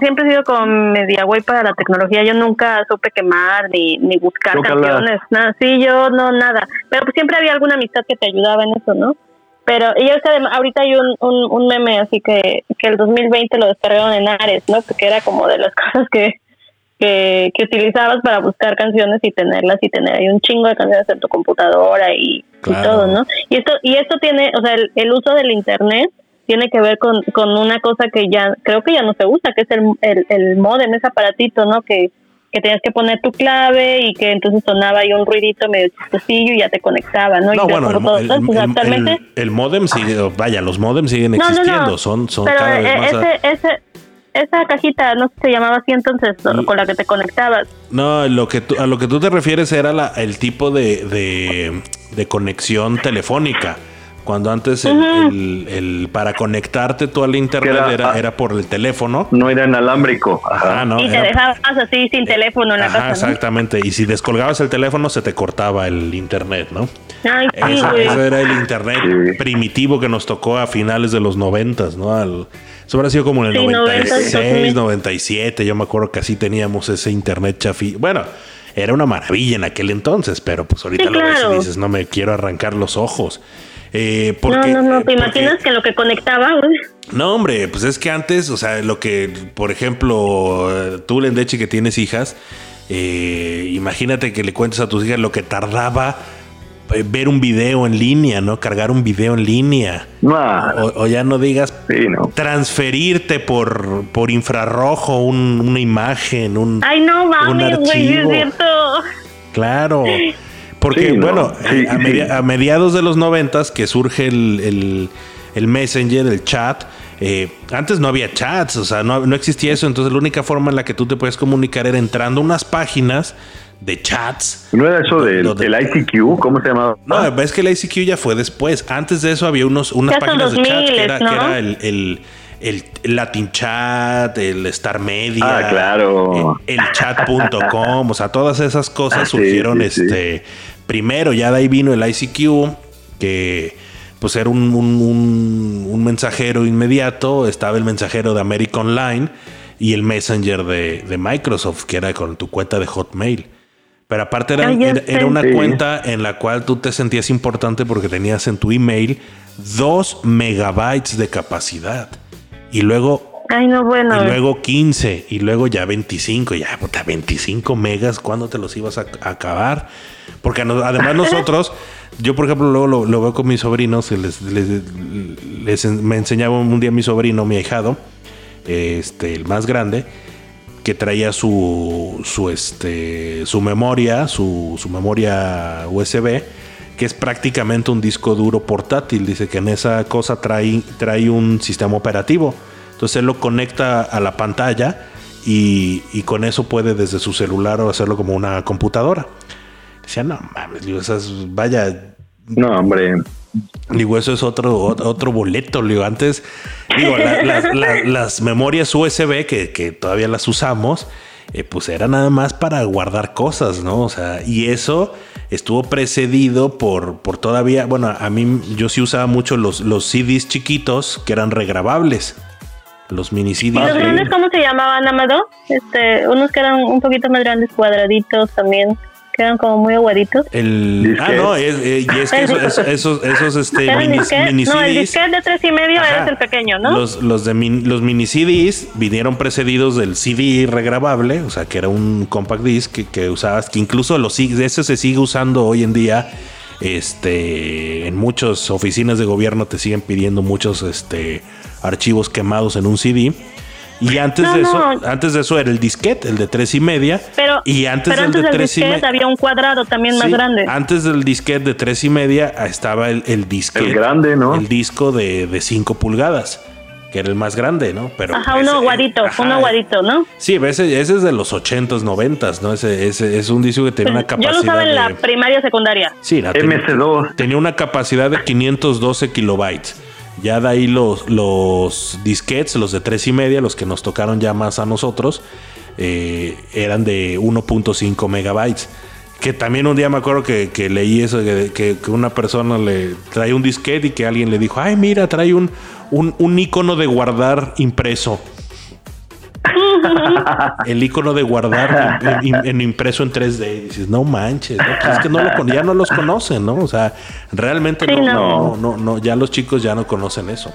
B: siempre he sido como media güey para la tecnología. Yo nunca supe quemar ni, ni buscar canciones. Nada, sí, yo no, nada. Pero pues siempre había alguna amistad que te ayudaba en eso, ¿no? Pero, y además, ahorita hay un, un, un meme así que, que el 2020 lo descargaron en Ares, ¿no? Porque era como de las cosas que, que, que utilizabas para buscar canciones y tenerlas y tener ahí un chingo de canciones en tu computadora y, y todo, ¿no? Y esto, y esto tiene, o sea, el, el uso del internet tiene que ver con, con una cosa que ya, creo que ya no se usa, que es el, el, el modem, ese aparatito, ¿no? Que, que tenías que poner tu clave y que entonces sonaba ahí un ruidito medio chistosillo y ya te conectaba, ¿no? Y
C: No,
B: ya
C: bueno, el,
B: todo,
C: el-
B: entonces,
C: el-
B: actualmente...
C: el- el modem sigue, vaya, los modems siguen
B: No,
C: existiendo,
B: no.
C: son, son
B: Pero
C: cada vez
B: eh,
C: a-
B: ese, ese, esa cajita, no sé se llamaba así entonces, con la que te conectabas.
C: No, lo que tú- a lo que tú te refieres era la- el tipo de, de, de conexión telefónica. Cuando antes el, el- el- para conectarte tú al internet
A: era-
C: era, era, por el teléfono.
A: No era inalámbrico. Ajá.
C: Ah, no,
B: y te
C: era-
B: dejabas así sin teléfono en la
C: Ajá,
B: casa, ¿no?
C: exactamente. Y si descolgabas el teléfono, se te cortaba el internet, ¿no?
B: Ay, sí, güey.
C: ese era el internet
A: Sí.
C: primitivo que nos tocó a finales de los noventas, ¿no? Al- eso habrá sido como en el
B: Sí,
C: 96,
B: 90,
C: 97. Yo me acuerdo que así teníamos ese internet chafi. Bueno, era una maravilla en aquel entonces, pero pues ahorita
B: Sí,
C: lo ves
B: claro.
C: y dices, no me quiero arrancar los ojos. Eh,
B: No,
C: porque,
B: no, no,
C: eh,
B: ¿te
C: porque-
B: imaginas que lo que conectaba, güey?
C: no, hombre, pues es que antes, o sea, lo que, por ejemplo, tú, Lendechi, que tienes hijas, eh, imagínate que le cuentes a tus hijas lo que tardaba ver un video en línea, ¿no? Cargar un video en línea. O, o ya no digas
A: sí, no.
C: transferirte por, por infrarrojo un- una imagen, un...
B: Ay, no mames, güey, es
C: archivo.
B: cierto.
C: Claro. Porque,
A: Sí, no,
C: bueno,
A: sí,
C: a,
A: sí.
C: media- a mediados de los noventas que surge el, el- el Messenger, el chat, eh, antes no había chats, o sea, no, no existía eso, entonces la única forma en la que tú te puedes comunicar era entrando a unas páginas de chats.
A: ¿No era eso del, ICQ? ¿Cómo se llamaba?
C: No, ves que el ICQ ya fue después. Antes de eso había unos, unas
B: Ya
C: páginas de chat que
B: 2000s,
C: era,
B: ¿no?
C: que era el, el- el Latin Chat, el Star Media,
A: Ah, claro.
C: eh, el chat.com, o sea, todas esas cosas
A: Ah,
C: surgieron
A: sí, sí.
C: este primero, ya de ahí vino el ICQ, que pues era un, un- un- un mensajero inmediato, estaba el mensajero de America Online y el Messenger de, de Microsoft, que era con tu cuenta de Hotmail. Pero aparte era,
B: Ah,
C: era- era una
A: Sí.
C: cuenta en la cual tú te sentías importante porque tenías en tu email 2 megabytes de capacidad. Y luego,
B: Ay, no, bueno.
C: y luego 15, y luego ya 25. Ya, puta, 25 megas, ¿cuándo te los ibas a, a acabar? Porque no- además nosotros, yo por ejemplo luego lo, lo veo con mis sobrinos, les, les- les me enseñaba un día mi sobrino, mi ahijado, este, el más grande, que traía su, su, este, su memoria, su, su memoria USB, que es prácticamente un disco duro portátil. Dice que en esa cosa trae, trae un sistema operativo. Entonces él lo conecta a la pantalla y, y con eso puede desde su celular o hacerlo como una computadora. Decía, no mames, digo, esas, vaya,
A: No, hombre.
C: Digo, eso es otro, ot- otro boleto. Digo, antes, digo, la- la- la- las memorias USB que, que todavía las usamos, eh, pues era nada más para guardar cosas, ¿no? O sea, y eso estuvo precedido por, por todavía, bueno, a mí yo sí usaba mucho los, los CDs chiquitos que eran regrabables. Los mini
B: ¿Y
C: CDs.
B: los grandes cómo se llamaban, Amado? Este, unos que eran un poquito más grandes, cuadraditos también, que eran como muy aguaditos.
C: El, ah, no, es, eh, y es que eso- eso- esos, esos, este,
B: ¿Era el
C: mini,
B: disquete?
C: mini
B: No, el
C: CDs.
B: disquete de tres y medio
C: Ajá.
B: es el pequeño, ¿no?
C: Los, los, de min- los mini CDs vinieron precedidos del CD regrabable, o sea, que era un compact disc que, que usabas, que incluso los, ese se sigue usando hoy en día. Este, en muchas oficinas de gobierno te siguen pidiendo muchos este, archivos quemados en un CD. Y antes
B: No,
C: de eso,
B: no.
C: antes de eso era el disquete, el de tres y media.
B: Pero,
C: y antes
B: pero
C: del
B: antes
C: de
B: del
C: tres y media.
B: había un cuadrado también más grande.
C: Antes del disquete de tres y media ah, estaba el, el disquete.
A: El grande, ¿no?
C: El disco de, de 5 pulgadas, que era el más grande, ¿no? Pero
B: Ajá,
C: ese-
B: uno aguadito,
C: ajá,
B: uno aguadito, ¿no?
C: Sí, ese, ese es de los 80s, 90s, ¿no? Ese, ese es un disco que tenía una
B: Yo
C: capacidad
B: lo usaba en la primaria secundaria.
C: Sí, la tenía-
A: MC2.
C: tenía una capacidad de 512 kilobytes. Ya de ahí los, los disquets, los de tres y media, los que nos tocaron ya más a nosotros, eh, eran de 1.5 megabytes. Que también un día me acuerdo que, leí eso, que, una persona le trae un disquete y que alguien le dijo, ay, mira, trae un, un icono de guardar impreso. El icono de guardar en, en- en impreso en 3D. Y dices, no manches, ¿no? Pues es que no lo con- ya no los conocen, ¿no? O sea, realmente
B: Sí,
C: no,
B: no.
C: no, no, no, ya los chicos ya no conocen eso.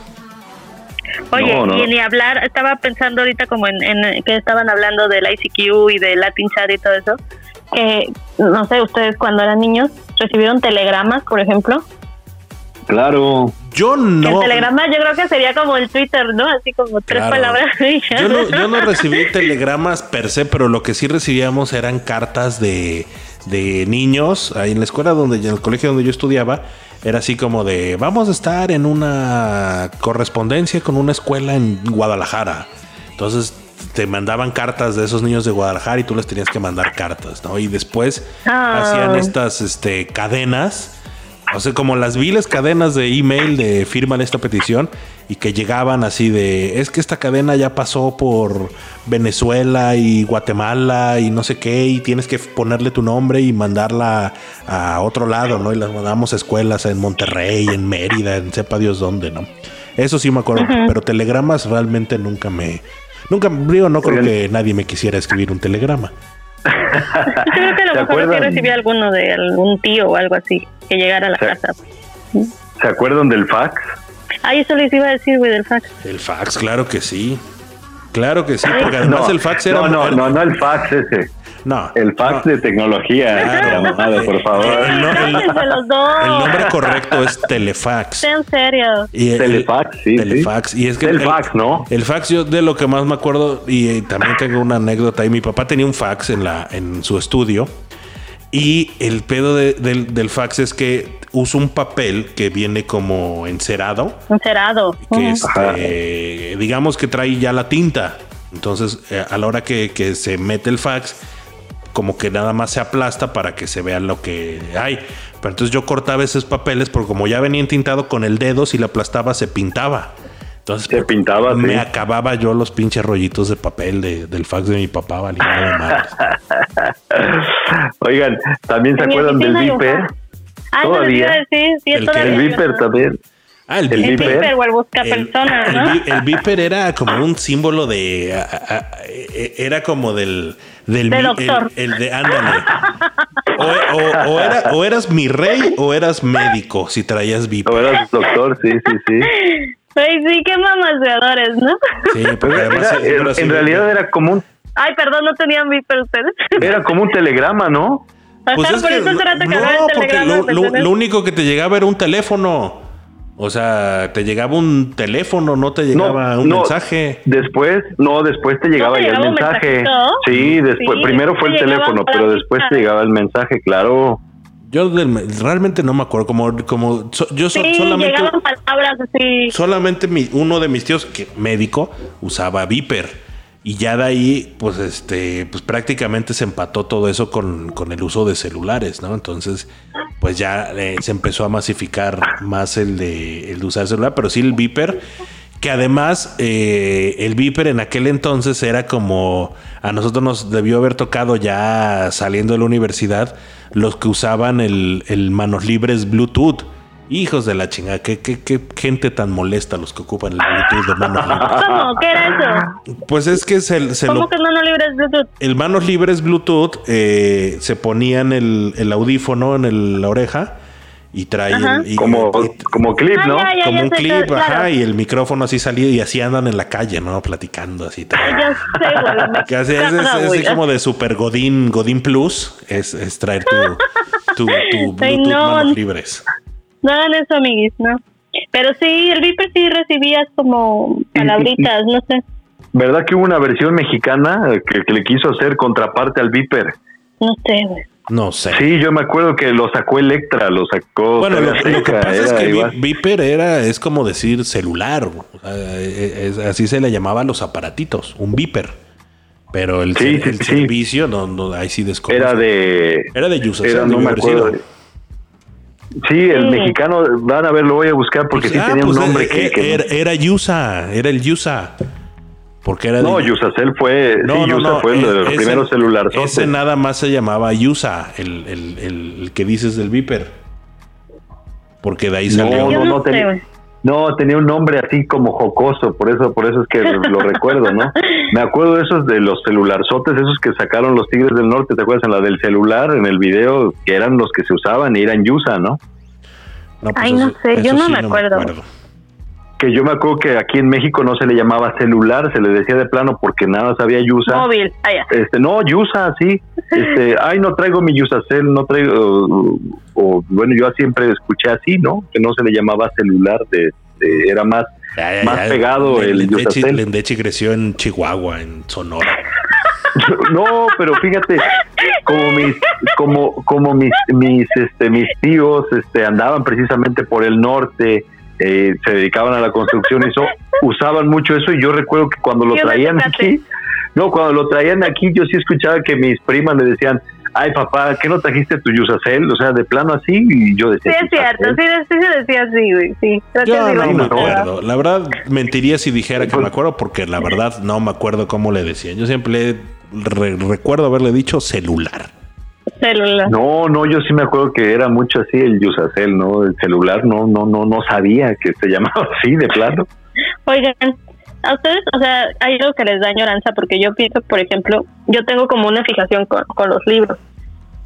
B: Oye,
A: No, no.
B: y ni hablar, estaba pensando ahorita como en, en que estaban hablando del ICQ y del Latin Chat y todo eso. Que, no sé, ustedes cuando eran niños recibieron telegramas, por ejemplo.
A: Claro.
C: Yo no.
B: el telegrama yo creo que sería como el Twitter, ¿no? Así como tres
C: Claro.
B: palabras.
C: Yo no, yo no recibí telegramas per se, pero lo que sí recibíamos eran cartas de, de niños. Ahí en la escuela donde, en el colegio donde yo estudiaba, era así como de vamos a estar en una correspondencia con una escuela en Guadalajara. Entonces te mandaban cartas de esos niños de Guadalajara y tú les tenías que mandar cartas, ¿no? Y después
B: Ah.
C: hacían estas este, cadenas. O sea, como las viles cadenas de email de firman esta petición y que llegaban así de, es que esta cadena ya pasó por Venezuela y Guatemala y no sé qué y tienes que ponerle tu nombre y mandarla a otro lado, ¿no? Y las mandamos a escuelas en Monterrey, en Mérida, en sepa Dios dónde, ¿no? Eso sí me acuerdo, pero telegramas realmente nunca me... Nunca, digo, no creo que nadie me quisiera escribir un telegrama.
B: Yo creo que a lo
A: ¿Se
B: mejor sí
A: acuerdan?
B: recibí alguno de algún tío o algo así que llegara a la
A: Sí.
B: casa.
A: ¿Se acuerdan del fax?
B: Ay, eso les iba a decir, güey, del fax.
C: El fax, claro que sí. Claro que sí, porque además
A: no,
C: el fax era...
A: no, no, no, no el fax ese.
C: No,
A: El fax
C: no.
A: de tecnología,
C: Claro.
A: mamada, por favor.
C: El, nombre correcto es telefax. Y el-
A: Telefax, sí,
C: Telefax. Y es que
A: El fax, ¿no?
C: El fax, yo de lo que más me acuerdo, y eh, también tengo una anécdota. Y mi papá tenía un fax en, la, en su estudio. Y el pedo de- del, del fax es que usa un papel que viene como encerado.
B: Encerado.
C: que
B: Ujú.
C: este, digamos que trae ya la tinta. Entonces, eh, a la hora que, que se mete el fax, como que nada más se aplasta para que se vea lo que hay. Pero entonces yo cortaba esos papeles porque como ya venía entintado con el dedo, si la aplastaba se pintaba. Entonces
A: Se pintaba,
C: me
A: sí.
C: acababa yo los pinches rollitos de papel de- del fax de mi papá, valiendo de madres.
A: Oigan, ¿también se acuerdan del Viper?
B: Ah, eso les iba a
A: Todavía.
B: decir. Sí,
C: ¿El
B: todavía
A: El Viper también.
C: Ah, el,
A: El
B: El
C: Viper.
B: O el
C: El,
B: buscapersona,
C: el
B: ¿no?
C: el Viper era como un símbolo de. a- a- a- era como del. Del
B: De
C: mi-
B: doctor.
C: El, el de. Ándale. O, o- o era- o eras mi rey o eras médico si traías Viper.
A: ¿O eras doctor? Sí, sí, sí.
B: Ay, sí, qué mamaseadores, ¿no?
C: Sí, porque
A: Era-
C: además.
A: era- en realidad era como un
B: Ay, perdón, no tenían Viper ustedes.
A: era como un telegrama, ¿no?
C: Pues
B: Ajá,
C: es
B: por
C: que
B: eso
C: no, porque
B: telegrama.
C: lo,
B: ¿me
C: lo- lo único que te llegaba era un teléfono. O sea, te llegaba un teléfono, no te llegaba un
A: no,
C: mensaje.
A: Después, no, después te llegaba
B: te
A: ya el mensaje. Sí, después,
B: Sí,
A: primero fue el teléfono, pero después te llegaba el mensaje, claro.
C: Yo realmente no me acuerdo. Como, como so- yo so-
B: Sí,
C: solamente.
B: llegaban palabras así.
C: solamente mi- uno de mis tíos, que médico, usaba Viper. Y ya de ahí, pues este, pues prácticamente se empató todo eso con, con el uso de celulares, ¿no? Entonces, pues ya eh, se empezó a masificar más el de, el de usar celular, pero sí el Viper, que además eh, el Viper en aquel entonces era como, a nosotros nos debió haber tocado ya saliendo de la universidad, los que usaban el, el manos libres Bluetooth. Hijos de la chingada, qué, qué, qué gente tan molesta los que ocupan el Bluetooth de manos libres.
B: ¿Cómo? ¿Qué era eso?
C: Pues es que se, se
B: ¿Cómo
C: lo,
B: que no, no libres Bluetooth?
C: el manos libres Bluetooth eh, se ponían el, el audífono en el- la oreja y traían
A: Como,
C: y-
A: como clip,
B: Ah,
A: ¿no?
B: ya, ya.
C: como un clip,
B: claro.
C: ajá, y el micrófono así salía y así andan en la calle, ¿no? Platicando así.
B: Ya sé,
C: Que así es, es- así como de super Godín, Godín Plus, es, es traer tu, tu, tu
B: Ay,
C: Bluetooth
B: no.
C: manos libres.
B: No hagan eso, amiguis, ¿no? Pero sí, el Viper sí recibías como palabritas, no sé.
A: ¿Verdad que hubo una versión mexicana eh, que, que le quiso hacer contraparte al Viper?
B: No sé, güey.
C: No sé.
A: Sí, yo me acuerdo que lo sacó Electra, lo sacó.
C: Bueno, lo, que pasa es que
A: igual.
C: Vi- Viper era, es como decir celular. o sea, eh, es- así se le llamaba a los aparatitos, un Viper. Pero el,
A: Sí,
C: ser-
A: sí,
C: el
A: sí.
C: servicio, no, no, ahí sí desconozco.
A: Era de.
C: Era de
A: Era, no me acuerdo. Sí, el
B: Sí.
A: mexicano, van a ver, lo voy a buscar porque
C: Pues,
A: sí
C: ah,
A: tenía
C: pues,
A: un nombre
C: eh,
A: que.
C: eh,
A: que-
C: Era, era Yusa, era el Yusa. Porque era
A: No,
C: de-
A: Yusacel fue, sí, Yusa fue uno de los
C: e-
A: primeros celulares.
C: Ese nada más se llamaba Yusa, el, el- el- el que dices del Viper. Porque de ahí
A: No,
C: salió.
A: No,
B: no
A: no. No, tenía un nombre así como jocoso, por eso, por eso es que lo recuerdo, ¿no? Me acuerdo de esos de los celularzotes, esos que sacaron los Tigres del Norte, ¿te acuerdas? En la del celular, en el video, que eran los que se usaban y eran Yusa, ¿no?
C: No, pues
B: Ay, no sé, yo no me acuerdo.
A: Que yo me acuerdo que aquí en México no se le llamaba celular, se le decía de plano porque nada más había Yusa.
B: Móvil, allá.
A: Este, no, Yusa, sí. Este, ay, no traigo mi Yusacel, no traigo. O, o, bueno, yo siempre escuché así, ¿no? Que no se le llamaba celular, de, de- era más. Más pegado el
C: Lendechi,
A: Yusacel.
C: Lendechi creció en Chihuahua, en Sonora.
A: No, pero fíjate, como mis, como, como mis, mis, este, mis tíos, este, andaban precisamente por el norte, eh, se dedicaban a la construcción eso, usaban mucho eso y yo recuerdo que cuando lo
B: ¿Qué
A: traían aquí, no, cuando lo traían aquí yo sí escuchaba que mis primas le decían, ay papá, ¿qué no trajiste tu Yusacel? O sea, de plano así y yo
B: Sí,
A: decía,
B: es cierto,
A: "Yusacel".
B: sí, sí se decía así, güey, sí.
C: Yo
B: sí
C: no me acuerdo. La verdad, mentiría si dijera que me acuerdo, porque la verdad no me acuerdo cómo le decían. Yo siempre re- recuerdo haberle dicho celular.
B: Celular.
A: No, no, yo sí me acuerdo que era mucho así el Yusacel, ¿no? El celular, no, no, no, no sabía que se llamaba así de plano.
B: Oigan, a ustedes, o sea, hay algo que les da añoranza porque yo pienso, por ejemplo, yo tengo como una fijación con, con los libros.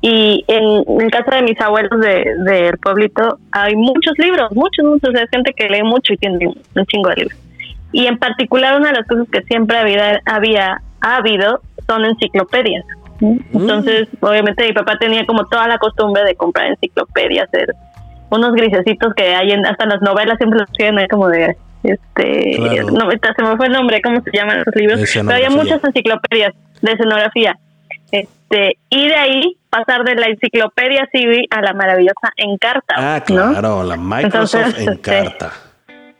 B: Y en, en casa de mis abuelos de- del pueblito hay muchos libros, muchos, muchos. Hay gente que lee mucho y tiene un chingo de libros. Y en particular, una de las cosas que siempre había, había ha habido son enciclopedias. ¿Sí? Entonces, obviamente, mi papá tenía como toda la costumbre de comprar enciclopedias, hacer unos grisecitos que hay en, hasta en las novelas siempre los tienen como de este
C: Claro.
B: no, se me fue el nombre cómo se llaman esos libros pero había muchas enciclopedias de escenografía este y de ahí pasar de la enciclopedia civil a la maravillosa encarta
C: Ah,
B: ¿no?
C: claro, la Microsoft
B: Entonces,
C: en
B: este,
C: carta.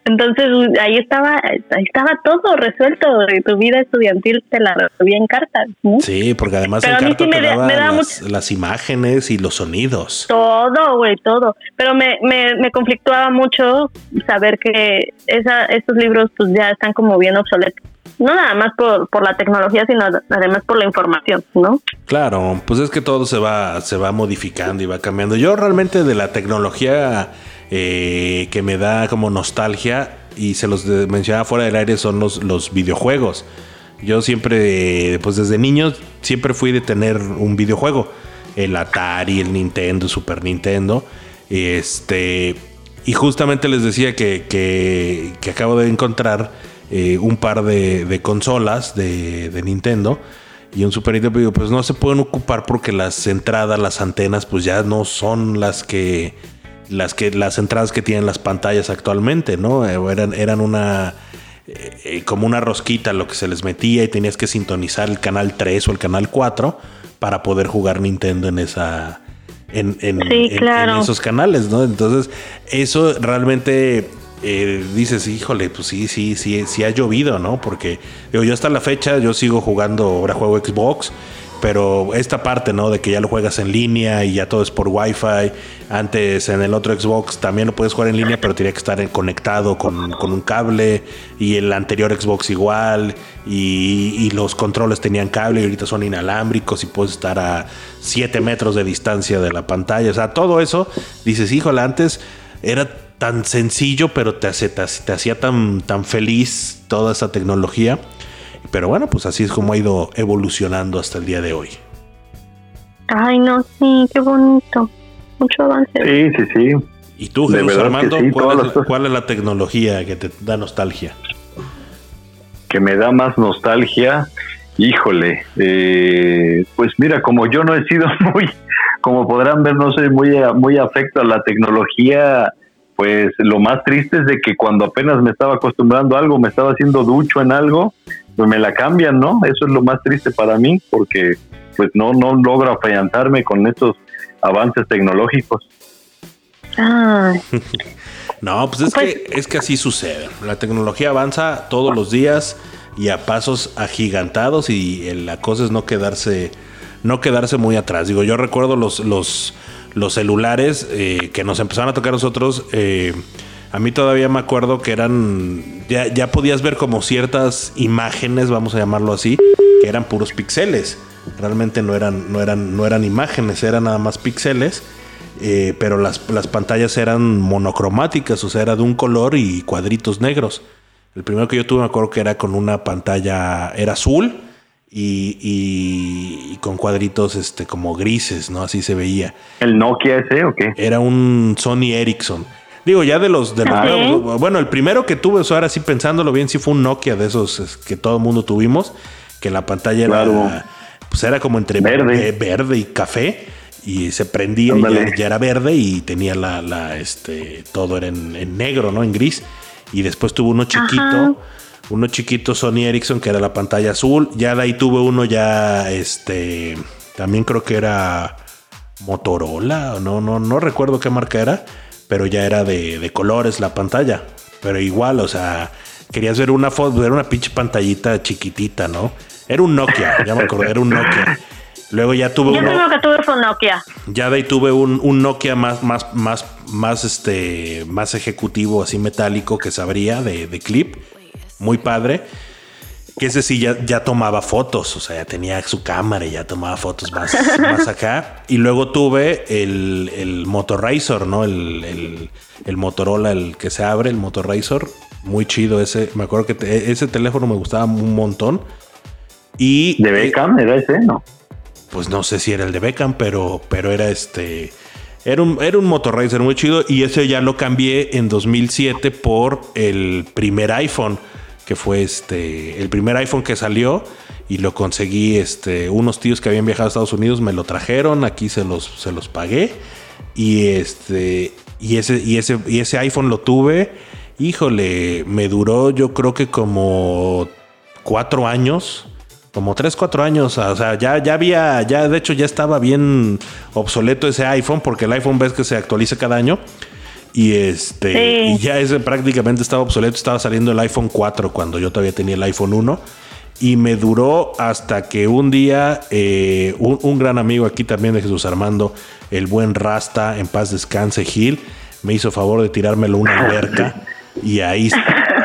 B: Entonces ahí estaba ahí estaba todo resuelto tu vida estudiantil te la resolvía en cartas ¿no?
C: Sí, porque además
B: Pero
C: en
B: sí me
C: te
B: da-
C: daban
B: me da
C: las, las imágenes y los sonidos.
B: Todo, güey, todo. Pero me, me, me conflictuaba mucho saber que esa, estos libros pues ya están como bien obsoletos. No nada más por, por la tecnología, sino además por la información, ¿no?
C: Claro, pues es que todo se va, se va modificando y va cambiando. Yo realmente de la tecnología eh, que me da como nostalgia, y se los mencionaba fuera del aire, son los, los videojuegos. Yo siempre, pues desde niño, siempre fui de tener un videojuego. El Atari, el Nintendo, Super Nintendo. Este. Y justamente les decía que, que- acabo de encontrar eh, un par de, consolas de, de Nintendo y un Super Nintendo. Pues no se pueden ocupar porque las entradas, las antenas, pues ya no son las que las que las entradas que tienen las pantallas actualmente, ¿no? Eh, Eran, eran una eh, eh, como una rosquita lo que se les metía y tenías que sintonizar el canal 3 o el canal 4 para poder jugar Nintendo en esa en, en-
B: Sí,
C: en-
B: claro.
C: en esos canales, ¿no? Entonces, eso realmente eh, dices, híjole, pues sí, sí, sí, sí ha llovido, ¿no? Porque digo, yo hasta la fecha, yo sigo jugando, ahora juego Xbox, pero esta parte, ¿no? De que ya lo juegas en línea y ya todo es por Wi-Fi. Antes en el otro Xbox también lo puedes jugar en línea, pero tenía que estar conectado con, con un cable. Y el anterior Xbox igual. Y, los controles tenían cable y ahorita son inalámbricos y puedes estar a 7 metros de distancia de la pantalla. O sea, todo eso, dices, híjole, antes era tan sencillo, pero te, te hacía tan, tan feliz toda esa tecnología. Pero bueno, pues así es como ha ido evolucionando hasta el día de hoy.
B: Ay, no, sí, qué bonito. Mucho avance.
A: Sí, sí, sí.
C: ¿Y tú,
A: De
C: Jesús
A: verdad que
C: Armando,
A: sí,
C: ¿cuál,
A: todas
C: es,
A: las cosas.
C: cuál es la tecnología que te da nostalgia?
A: que me da más nostalgia, híjole, eh, pues mira, como yo no he sido muy, como podrán ver, no soy muy, muy afecto a la tecnología, pues lo más triste es de que cuando apenas me estaba acostumbrando a algo, me estaba haciendo ducho en algo, pues me la cambian, ¿no? Eso es lo más triste para mí, porque pues no, no logro afianzarme con estos avances tecnológicos.
B: Ay,
C: No, pues es,
B: Pues-
C: que, es que así sucede. La tecnología avanza todos los días y a pasos agigantados y la cosa es no quedarse, no quedarse muy atrás. Digo, yo recuerdo los, los, los celulares eh, que nos empezaron a tocar a nosotros. eh, a mí todavía me acuerdo que eran ya, ya podías ver como ciertas imágenes, vamos a llamarlo así, que eran puros píxeles. Realmente no eran, no eran, no eran imágenes, eran nada más píxeles. eh, pero las, las pantallas eran monocromáticas, o sea, era de un color y cuadritos negros. El primero que yo tuve me acuerdo que era con una pantalla, era azul y, y- y con cuadritos este, como grises, ¿no? Así se veía.
A: ¿El Nokia ese o qué?
C: Era un Sony Ericsson. Digo, ya de los de los nuevos, Bueno, el primero que tuve, o sea, ahora sí pensándolo bien, sí fue un Nokia de esos es, que todo el mundo tuvimos, que la pantalla era, pues era como entre
A: Verde.
C: eh, verde y café y se prendía y ya, ya era verde y tenía la, la, este, todo era en, en negro, ¿no? En gris. Y después tuve uno chiquito,
B: Ajá.
C: uno chiquito Sony Ericsson que era la pantalla azul. Ya de ahí tuve uno ya, este, también creo que era Motorola, no, no, no recuerdo qué marca era, pero ya era de, de colores la pantalla. Pero igual, o sea, querías ver una foto, ver una pinche pantallita chiquitita, ¿no? Era un Nokia, ya me acordé, era un Nokia. Luego ya tuve
B: Yo
C: uno,
B: que tuve fue Nokia.
C: ya de ahí tuve un, un Nokia más, más, más, más, este, más ejecutivo, así metálico que se abría de, de clip. Muy padre. Que ese sí ya, ya tomaba fotos, o sea, ya tenía su cámara y ya tomaba fotos más, más acá. Y luego tuve el, el Motorrazor, ¿no? El, el, el Motorola, el que se abre, el Motorrazor. Muy chido ese. Me acuerdo que te- ese teléfono me gustaba un montón. Y
A: ¿De Beckham era ese? No.
C: pues no sé si era el de Beckham, pero, pero era este. Era un, era un Motorracer muy chido y ese ya lo cambié en 2007 por el primer iPhone, que fue este, el primer iPhone que salió y lo conseguí, este, unos tíos que habían viajado a Estados Unidos me lo trajeron, aquí se los, se los pagué y este, y ese, y ese, y ese iPhone lo tuve, híjole, me duró yo creo que como cuatro años. Como tres, cuatro años. O sea, ya, ya había, ya de hecho ya estaba bien obsoleto ese iPhone, porque el iPhone ves que se actualiza cada año. Y este,
B: Sí.
C: y ya ese prácticamente estaba obsoleto. Estaba saliendo el iPhone 4 cuando yo todavía tenía el iPhone 1. Y me duró hasta que un día eh, un, un gran amigo aquí también de Jesús Armando, el buen Rasta, en paz descanse Gil, me hizo favor de tirármelo una alberca. Y ahí,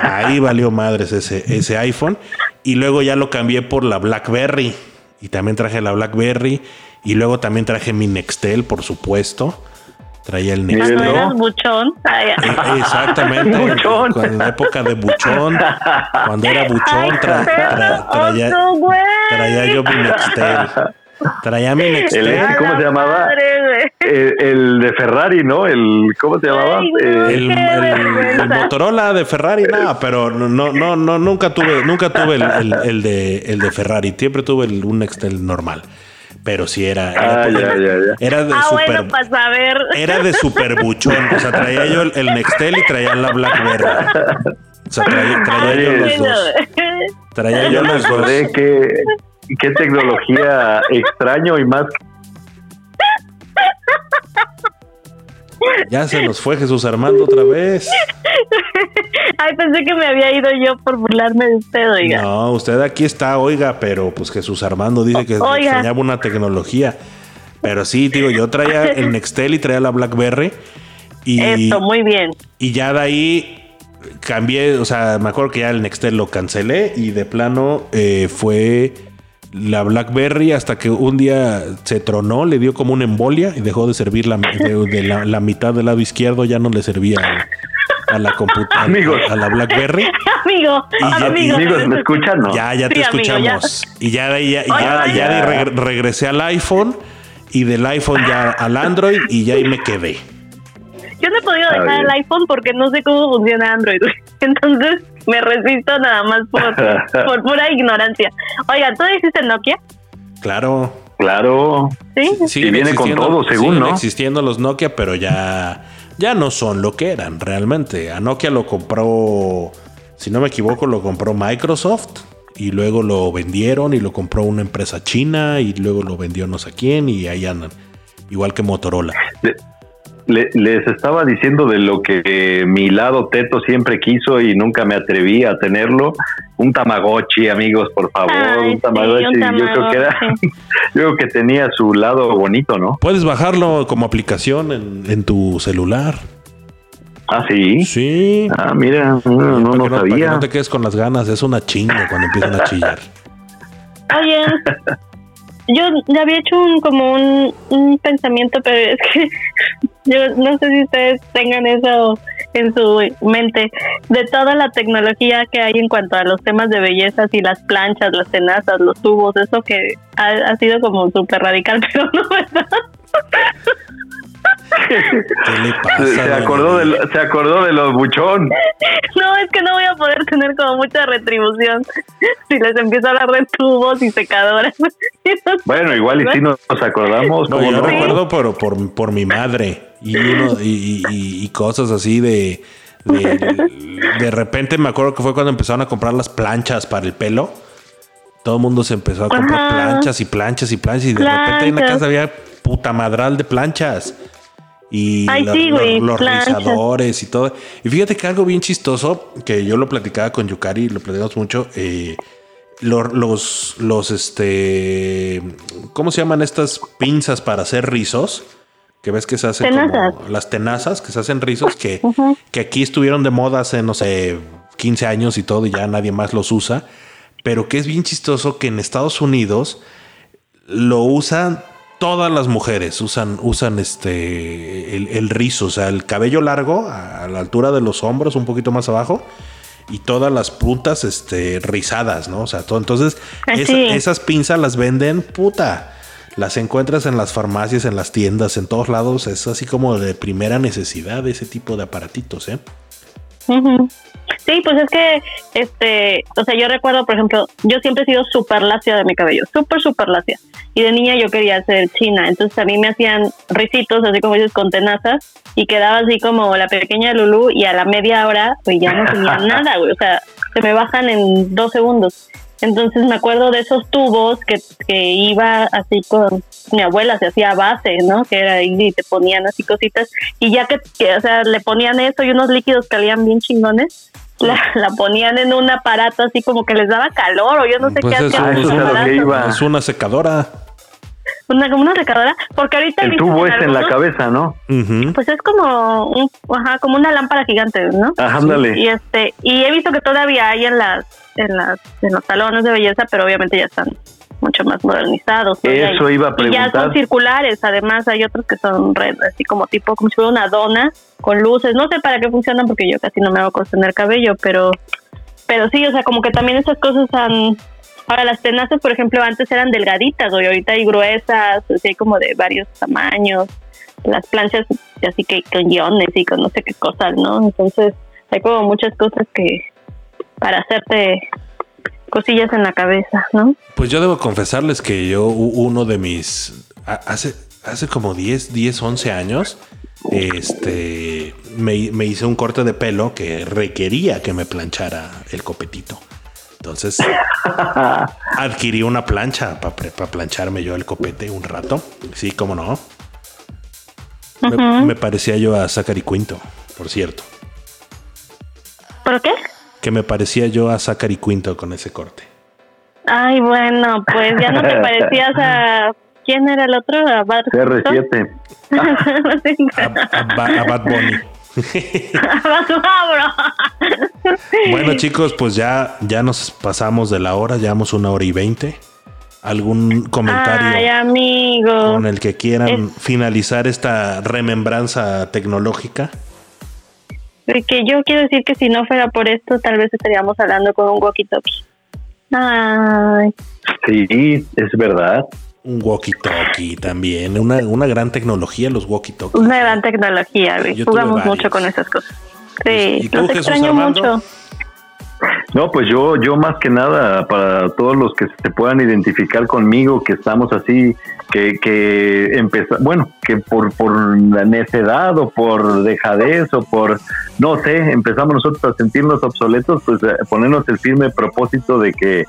C: ahí valió madres ese, ese iPhone. Y luego ya lo cambié por la BlackBerry. Y también traje la BlackBerry. Y luego también traje mi Nextel, por supuesto. Traía el Nextel.
B: Cuando eras buchón.
C: Eh, Exactamente.
A: Buchón.
C: En la época de buchón. Cuando era buchón, tra- tra- traía, traía yo mi Nextel. Traía mi
A: El
C: Nextel.
A: ¿cómo se llamaba?
B: Madre, güey.
A: El, el de Ferrari, ¿no? El, ¿Cómo se llamaba?
B: Ay, no.
A: Eh,
C: El, Motorola de Ferrari, nada, pero no, no, no, no, nunca tuve, nunca tuve el, el- el de, el de Ferrari. Siempre tuve el, un Nextel normal. Pero sí era, era,
A: Ah, ya, ya, ya.
C: era de
B: Ah,
C: super,
B: bueno, para saber.
C: era de super buchón. O sea, traía yo el, el Nextel y traía la Blackberry. O sea, traía, traía yo los
B: Bueno,
C: dos. Traía yo los dos.
A: que qué tecnología extraño y más
C: Ya se nos fue Jesús Armando otra vez.
B: Ay, pensé que me había ido yo por burlarme de usted, oiga.
C: No, usted aquí está, oiga, pero pues Jesús Armando dice que
B: Oiga.
C: extrañaba una tecnología. Pero sí, digo, yo traía el Nextel y traía la BlackBerry. Y,
B: Esto, muy bien.
C: y ya de ahí cambié, o sea, me acuerdo que ya el Nextel lo cancelé y de plano eh, fue la BlackBerry hasta que un día se tronó, le dio como una embolia y dejó de servir la, de, de la, la mitad del lado izquierdo, ya no le servía a, la computadora,
A: Amigos.
C: a la BlackBerry.
B: Amigo,
C: Y ya-
B: amigo.
A: amigos, ¿me escuchan? No.
C: Ya, ya te
B: Sí, amigo,
C: escuchamos. Y ya de ahí ya, y
B: Oye,
C: ya,
B: oye.
C: ya de ahí reg- regresé al iPhone y del iPhone ya al Android y ya ahí me quedé.
B: Yo no he podido dejar el iPhone porque no sé cómo funciona Android. Entonces me resisto nada más por, por pura ignorancia. Oiga, ¿tú dijiste Nokia?
C: Claro.
A: Claro.
B: Sí.
C: Siguen
A: viene con todo, según,
C: siguen
A: ¿no?
C: existiendo los Nokia, pero ya, ya no son lo que eran realmente. A Nokia lo compró, si no me equivoco, lo compró Microsoft y luego lo vendieron y lo compró una empresa china y luego lo vendió no sé quién y ahí andan. Igual que Motorola.
A: Le- les estaba diciendo de lo que eh, mi lado teto siempre quiso y nunca me atreví a tenerlo. Un Tamagotchi, amigos, por favor.
B: Ay,
A: un
B: sí,
A: Tamagotchi. Yo creo que era, yo creo que tenía su lado bonito, ¿no?
C: Puedes bajarlo como aplicación en, en tu celular.
A: Ah, sí.
C: Sí.
A: Ah, mira, no, no,
C: Para
A: no
C: que para que
A: sabía.
C: no te quedes con las ganas, es una chinga cuando empiezan a chillar.
B: Oye, yo le había hecho un, como un, un pensamiento, pero es que yo no sé si ustedes tengan eso en su mente, de toda la tecnología que hay en cuanto a los temas de bellezas y las planchas, las tenazas, los tubos, eso que ha, ha sido como súper radical, pero no, ¿verdad?
C: ¿Qué le pasa?
A: Se, acordó de, lo- se acordó de los buchón.
B: No, es que no voy a poder tener como mucha retribución si les empiezo a hablar de tubos y secadoras.
A: Bueno, igual y si nos acordamos,
C: No,
A: ¿cómo
C: yo
A: no?
C: recuerdo por, por, por mi madre y, uno, y, y- y cosas así de, de. De repente me acuerdo que fue cuando empezaron a comprar las planchas para el pelo. Todo el mundo se empezó a comprar
B: Ajá.
C: planchas y planchas y planchas. Y de repente en la
B: Planchas.
C: casa había puta madral de planchas. Y
B: Ay,
C: lo-
B: sí,
C: lo-
B: güey,
C: los
B: planchas.
C: rizadores y todo. Y fíjate que algo bien chistoso, que yo lo platicaba con Yukari, lo platicamos mucho. eh, lo- los, los, este, ¿cómo se llaman estas pinzas para hacer rizos? Que ves que se hacen
B: Tenazas.
C: como las tenazas que se hacen rizos que, que aquí estuvieron de moda hace, no sé, 15 años y todo y ya nadie más los usa. Pero que es bien chistoso que en Estados Unidos lo usan todas las mujeres, usan, usan este el, el rizo, o sea, el cabello largo a, la altura de los hombros, un poquito más abajo, y todas las puntas este, rizadas, ¿no? O sea, todo. Entonces, esa- esas pinzas las venden, puta. Las encuentras en las farmacias, en las tiendas, en todos lados. Es así como de primera necesidad ese tipo de aparatitos, ¿eh?
B: Sí, pues es que, este, o sea, yo recuerdo, por ejemplo, yo siempre he sido súper lacia de mi cabello, súper, súper lacia. Y de niña yo quería ser china, entonces a mí me hacían risitos, así como dices, con tenazas, y quedaba así como la pequeña Lulu, y a la media hora, pues ya no tenía nada, güey, o sea, se me bajan en dos segundos. Entonces me acuerdo de esos tubos que, que iba así con mi abuela, se hacía base, ¿no? Que era ahí y te ponían así cositas. Y ya que, que, o sea, le ponían eso y unos líquidos que olían bien chingones, la, la ponían en un aparato así como que les daba calor o yo no sé
C: Pues
B: qué hacían.
A: Ah, es.
C: Es una secadora.
B: Una, como una secadora. Porque ahorita
A: El tubo es en la cabeza, ¿no?
C: Ujú.
B: Pues es como un, ajá, como una lámpara gigante, ¿no?
A: Ajá, ándale.
B: Y este, y he visto que todavía hay en las, en las, en los salones de belleza, pero obviamente ya están mucho más modernizados.
A: Eso
B: hay-
A: iba a
B: Y ya son
A: preguntar.
B: circulares, además hay otros que son red, así como tipo, como si fuera una dona con luces. No sé para qué funcionan porque yo casi no me hago tener cabello, pero, pero sí, o sea, como que también esas cosas han... Ahora, las tenazas, por ejemplo, antes eran delgaditas, hoy ahorita hay gruesas, o sea, como de varios tamaños. Las planchas, así que con guiones y con no sé qué cosas, ¿no? Entonces, hay como muchas cosas que para hacerte cosillas en la cabeza, ¿no?
C: Pues yo debo confesarles que yo, uno de mis. Hace, hace como 10, 10, 11 años, este. Me, me hice un corte de pelo que requería que me planchara el copetito. Entonces, adquirí una plancha para plancharme yo el copete un rato. Sí, cómo no. Me, parecía yo a Zachary Quinto, por cierto.
B: ¿Por qué?
C: Que me parecía yo a Zachary Quinto con ese corte.
B: Ay, bueno, pues ya no te parecías a... ¿Quién era el otro? ¿A Bad
A: CR7.
C: A, a Ba- a Bad Bunny. Bueno, chicos, pues ya, ya nos pasamos de la hora, llevamos una hora y veinte. ¿Algún comentario
B: Ay, amigo.
C: con el que quieran
B: Es-
C: finalizar esta remembranza tecnológica?
B: Que yo quiero decir que si no fuera por esto, tal vez estaríamos hablando con un walkie-talkie. Ay,
A: Sí, es verdad.
C: Un walkie-talkie también, una, una gran tecnología los walkie-talkies.
B: una gran tecnología, güey.
C: Yo tuve
B: Jugamos
C: varios.
B: mucho con esas cosas.
C: ¿Y
B: Sí,
C: tú,
B: los
C: Jesús
B: extraño
C: Armando?
B: mucho.
A: No, pues yo, yo más que nada, para todos los que se puedan identificar conmigo, que estamos así, que, que empezar, bueno, que por, por la necedad o por dejadez o por, no sé, empezamos nosotros a sentirnos obsoletos, pues eh, ponernos el firme propósito de que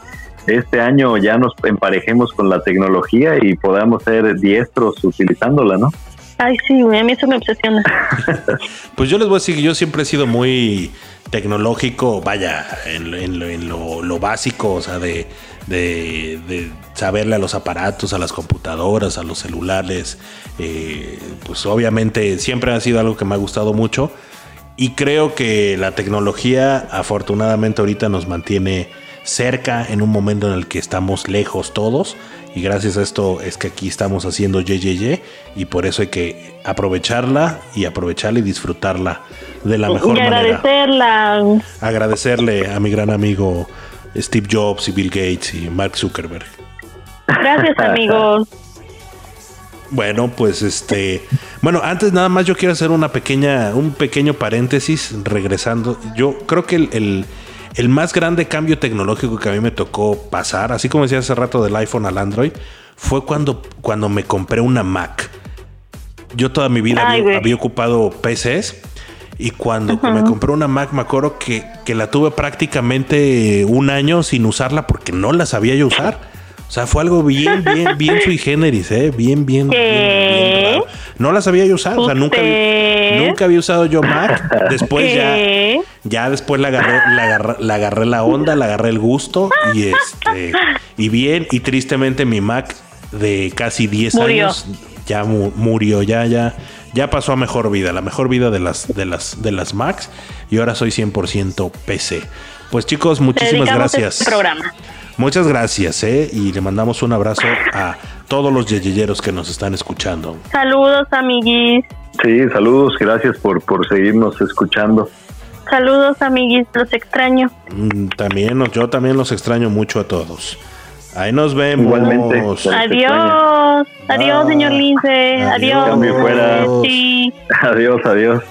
A: este año ya nos emparejemos con la tecnología y podamos ser diestros utilizándola, ¿no?
B: Ay, sí, a mí eso me obsesiona.
C: Pues yo les voy a decir que yo siempre he sido muy tecnológico, vaya, en, lo- en lo, en lo- lo básico, o sea, de, de- de saberle a los aparatos, a las computadoras, a los celulares. eh, pues obviamente siempre ha sido algo que me ha gustado mucho. Y creo que la tecnología afortunadamente ahorita nos mantiene cerca en un momento en el que estamos lejos todos. Y gracias a esto es que aquí estamos haciendo YYY y por eso hay que aprovecharla y aprovecharla y disfrutarla de la mejor
B: y
C: manera.
B: agradecerla.
C: Agradecerle a mi gran amigo Steve Jobs y Bill Gates y Mark Zuckerberg.
B: Gracias, amigos.
C: Bueno, pues este, bueno, antes nada más yo quiero hacer una pequeña, un pequeño paréntesis regresando. Yo creo que el, el- el más grande cambio tecnológico que a mí me tocó pasar, así como decía hace rato del iPhone al Android, fue cuando, cuando me compré una Mac. Yo toda mi vida
B: Ay,
C: había,
B: güey.
C: había ocupado PCs y cuando me compré una Mac me acuerdo que, que la tuve prácticamente un año sin usarla porque no la sabía yo usar. O sea, fue algo bien, bien, bien sui generis, ¿eh? Bien, bien, bien, bien raro. No la sabía yo usar, o sea, nunca, había- nunca había usado yo Mac. Después ya,
B: ¿Qué?
C: ya después le agarré, le agarré, le agarré la onda, le agarré el gusto y este, y bien, y tristemente mi Mac de casi 10
B: Murió.
C: años ya mu- murió, ya, ya, ya pasó a mejor vida, la mejor vida de las, de las, de las Macs, y ahora soy 100% PC. Pues chicos, muchísimas
B: dedicamos
C: gracias.
B: este programa.
C: Muchas gracias, ¿eh? Y le mandamos un abrazo a todos los yeyeyeros que nos están escuchando.
B: Saludos, amiguis.
A: Sí, saludos, gracias por, por seguirnos escuchando.
B: Saludos, amiguis. Los extraño.
C: Mm, También, los- yo también los extraño mucho a todos. Ahí nos vemos.
A: Igualmente.
B: Adiós. Adiós, señor Lince.
C: Adiós.
B: Adiós.
A: Adiós, adiós.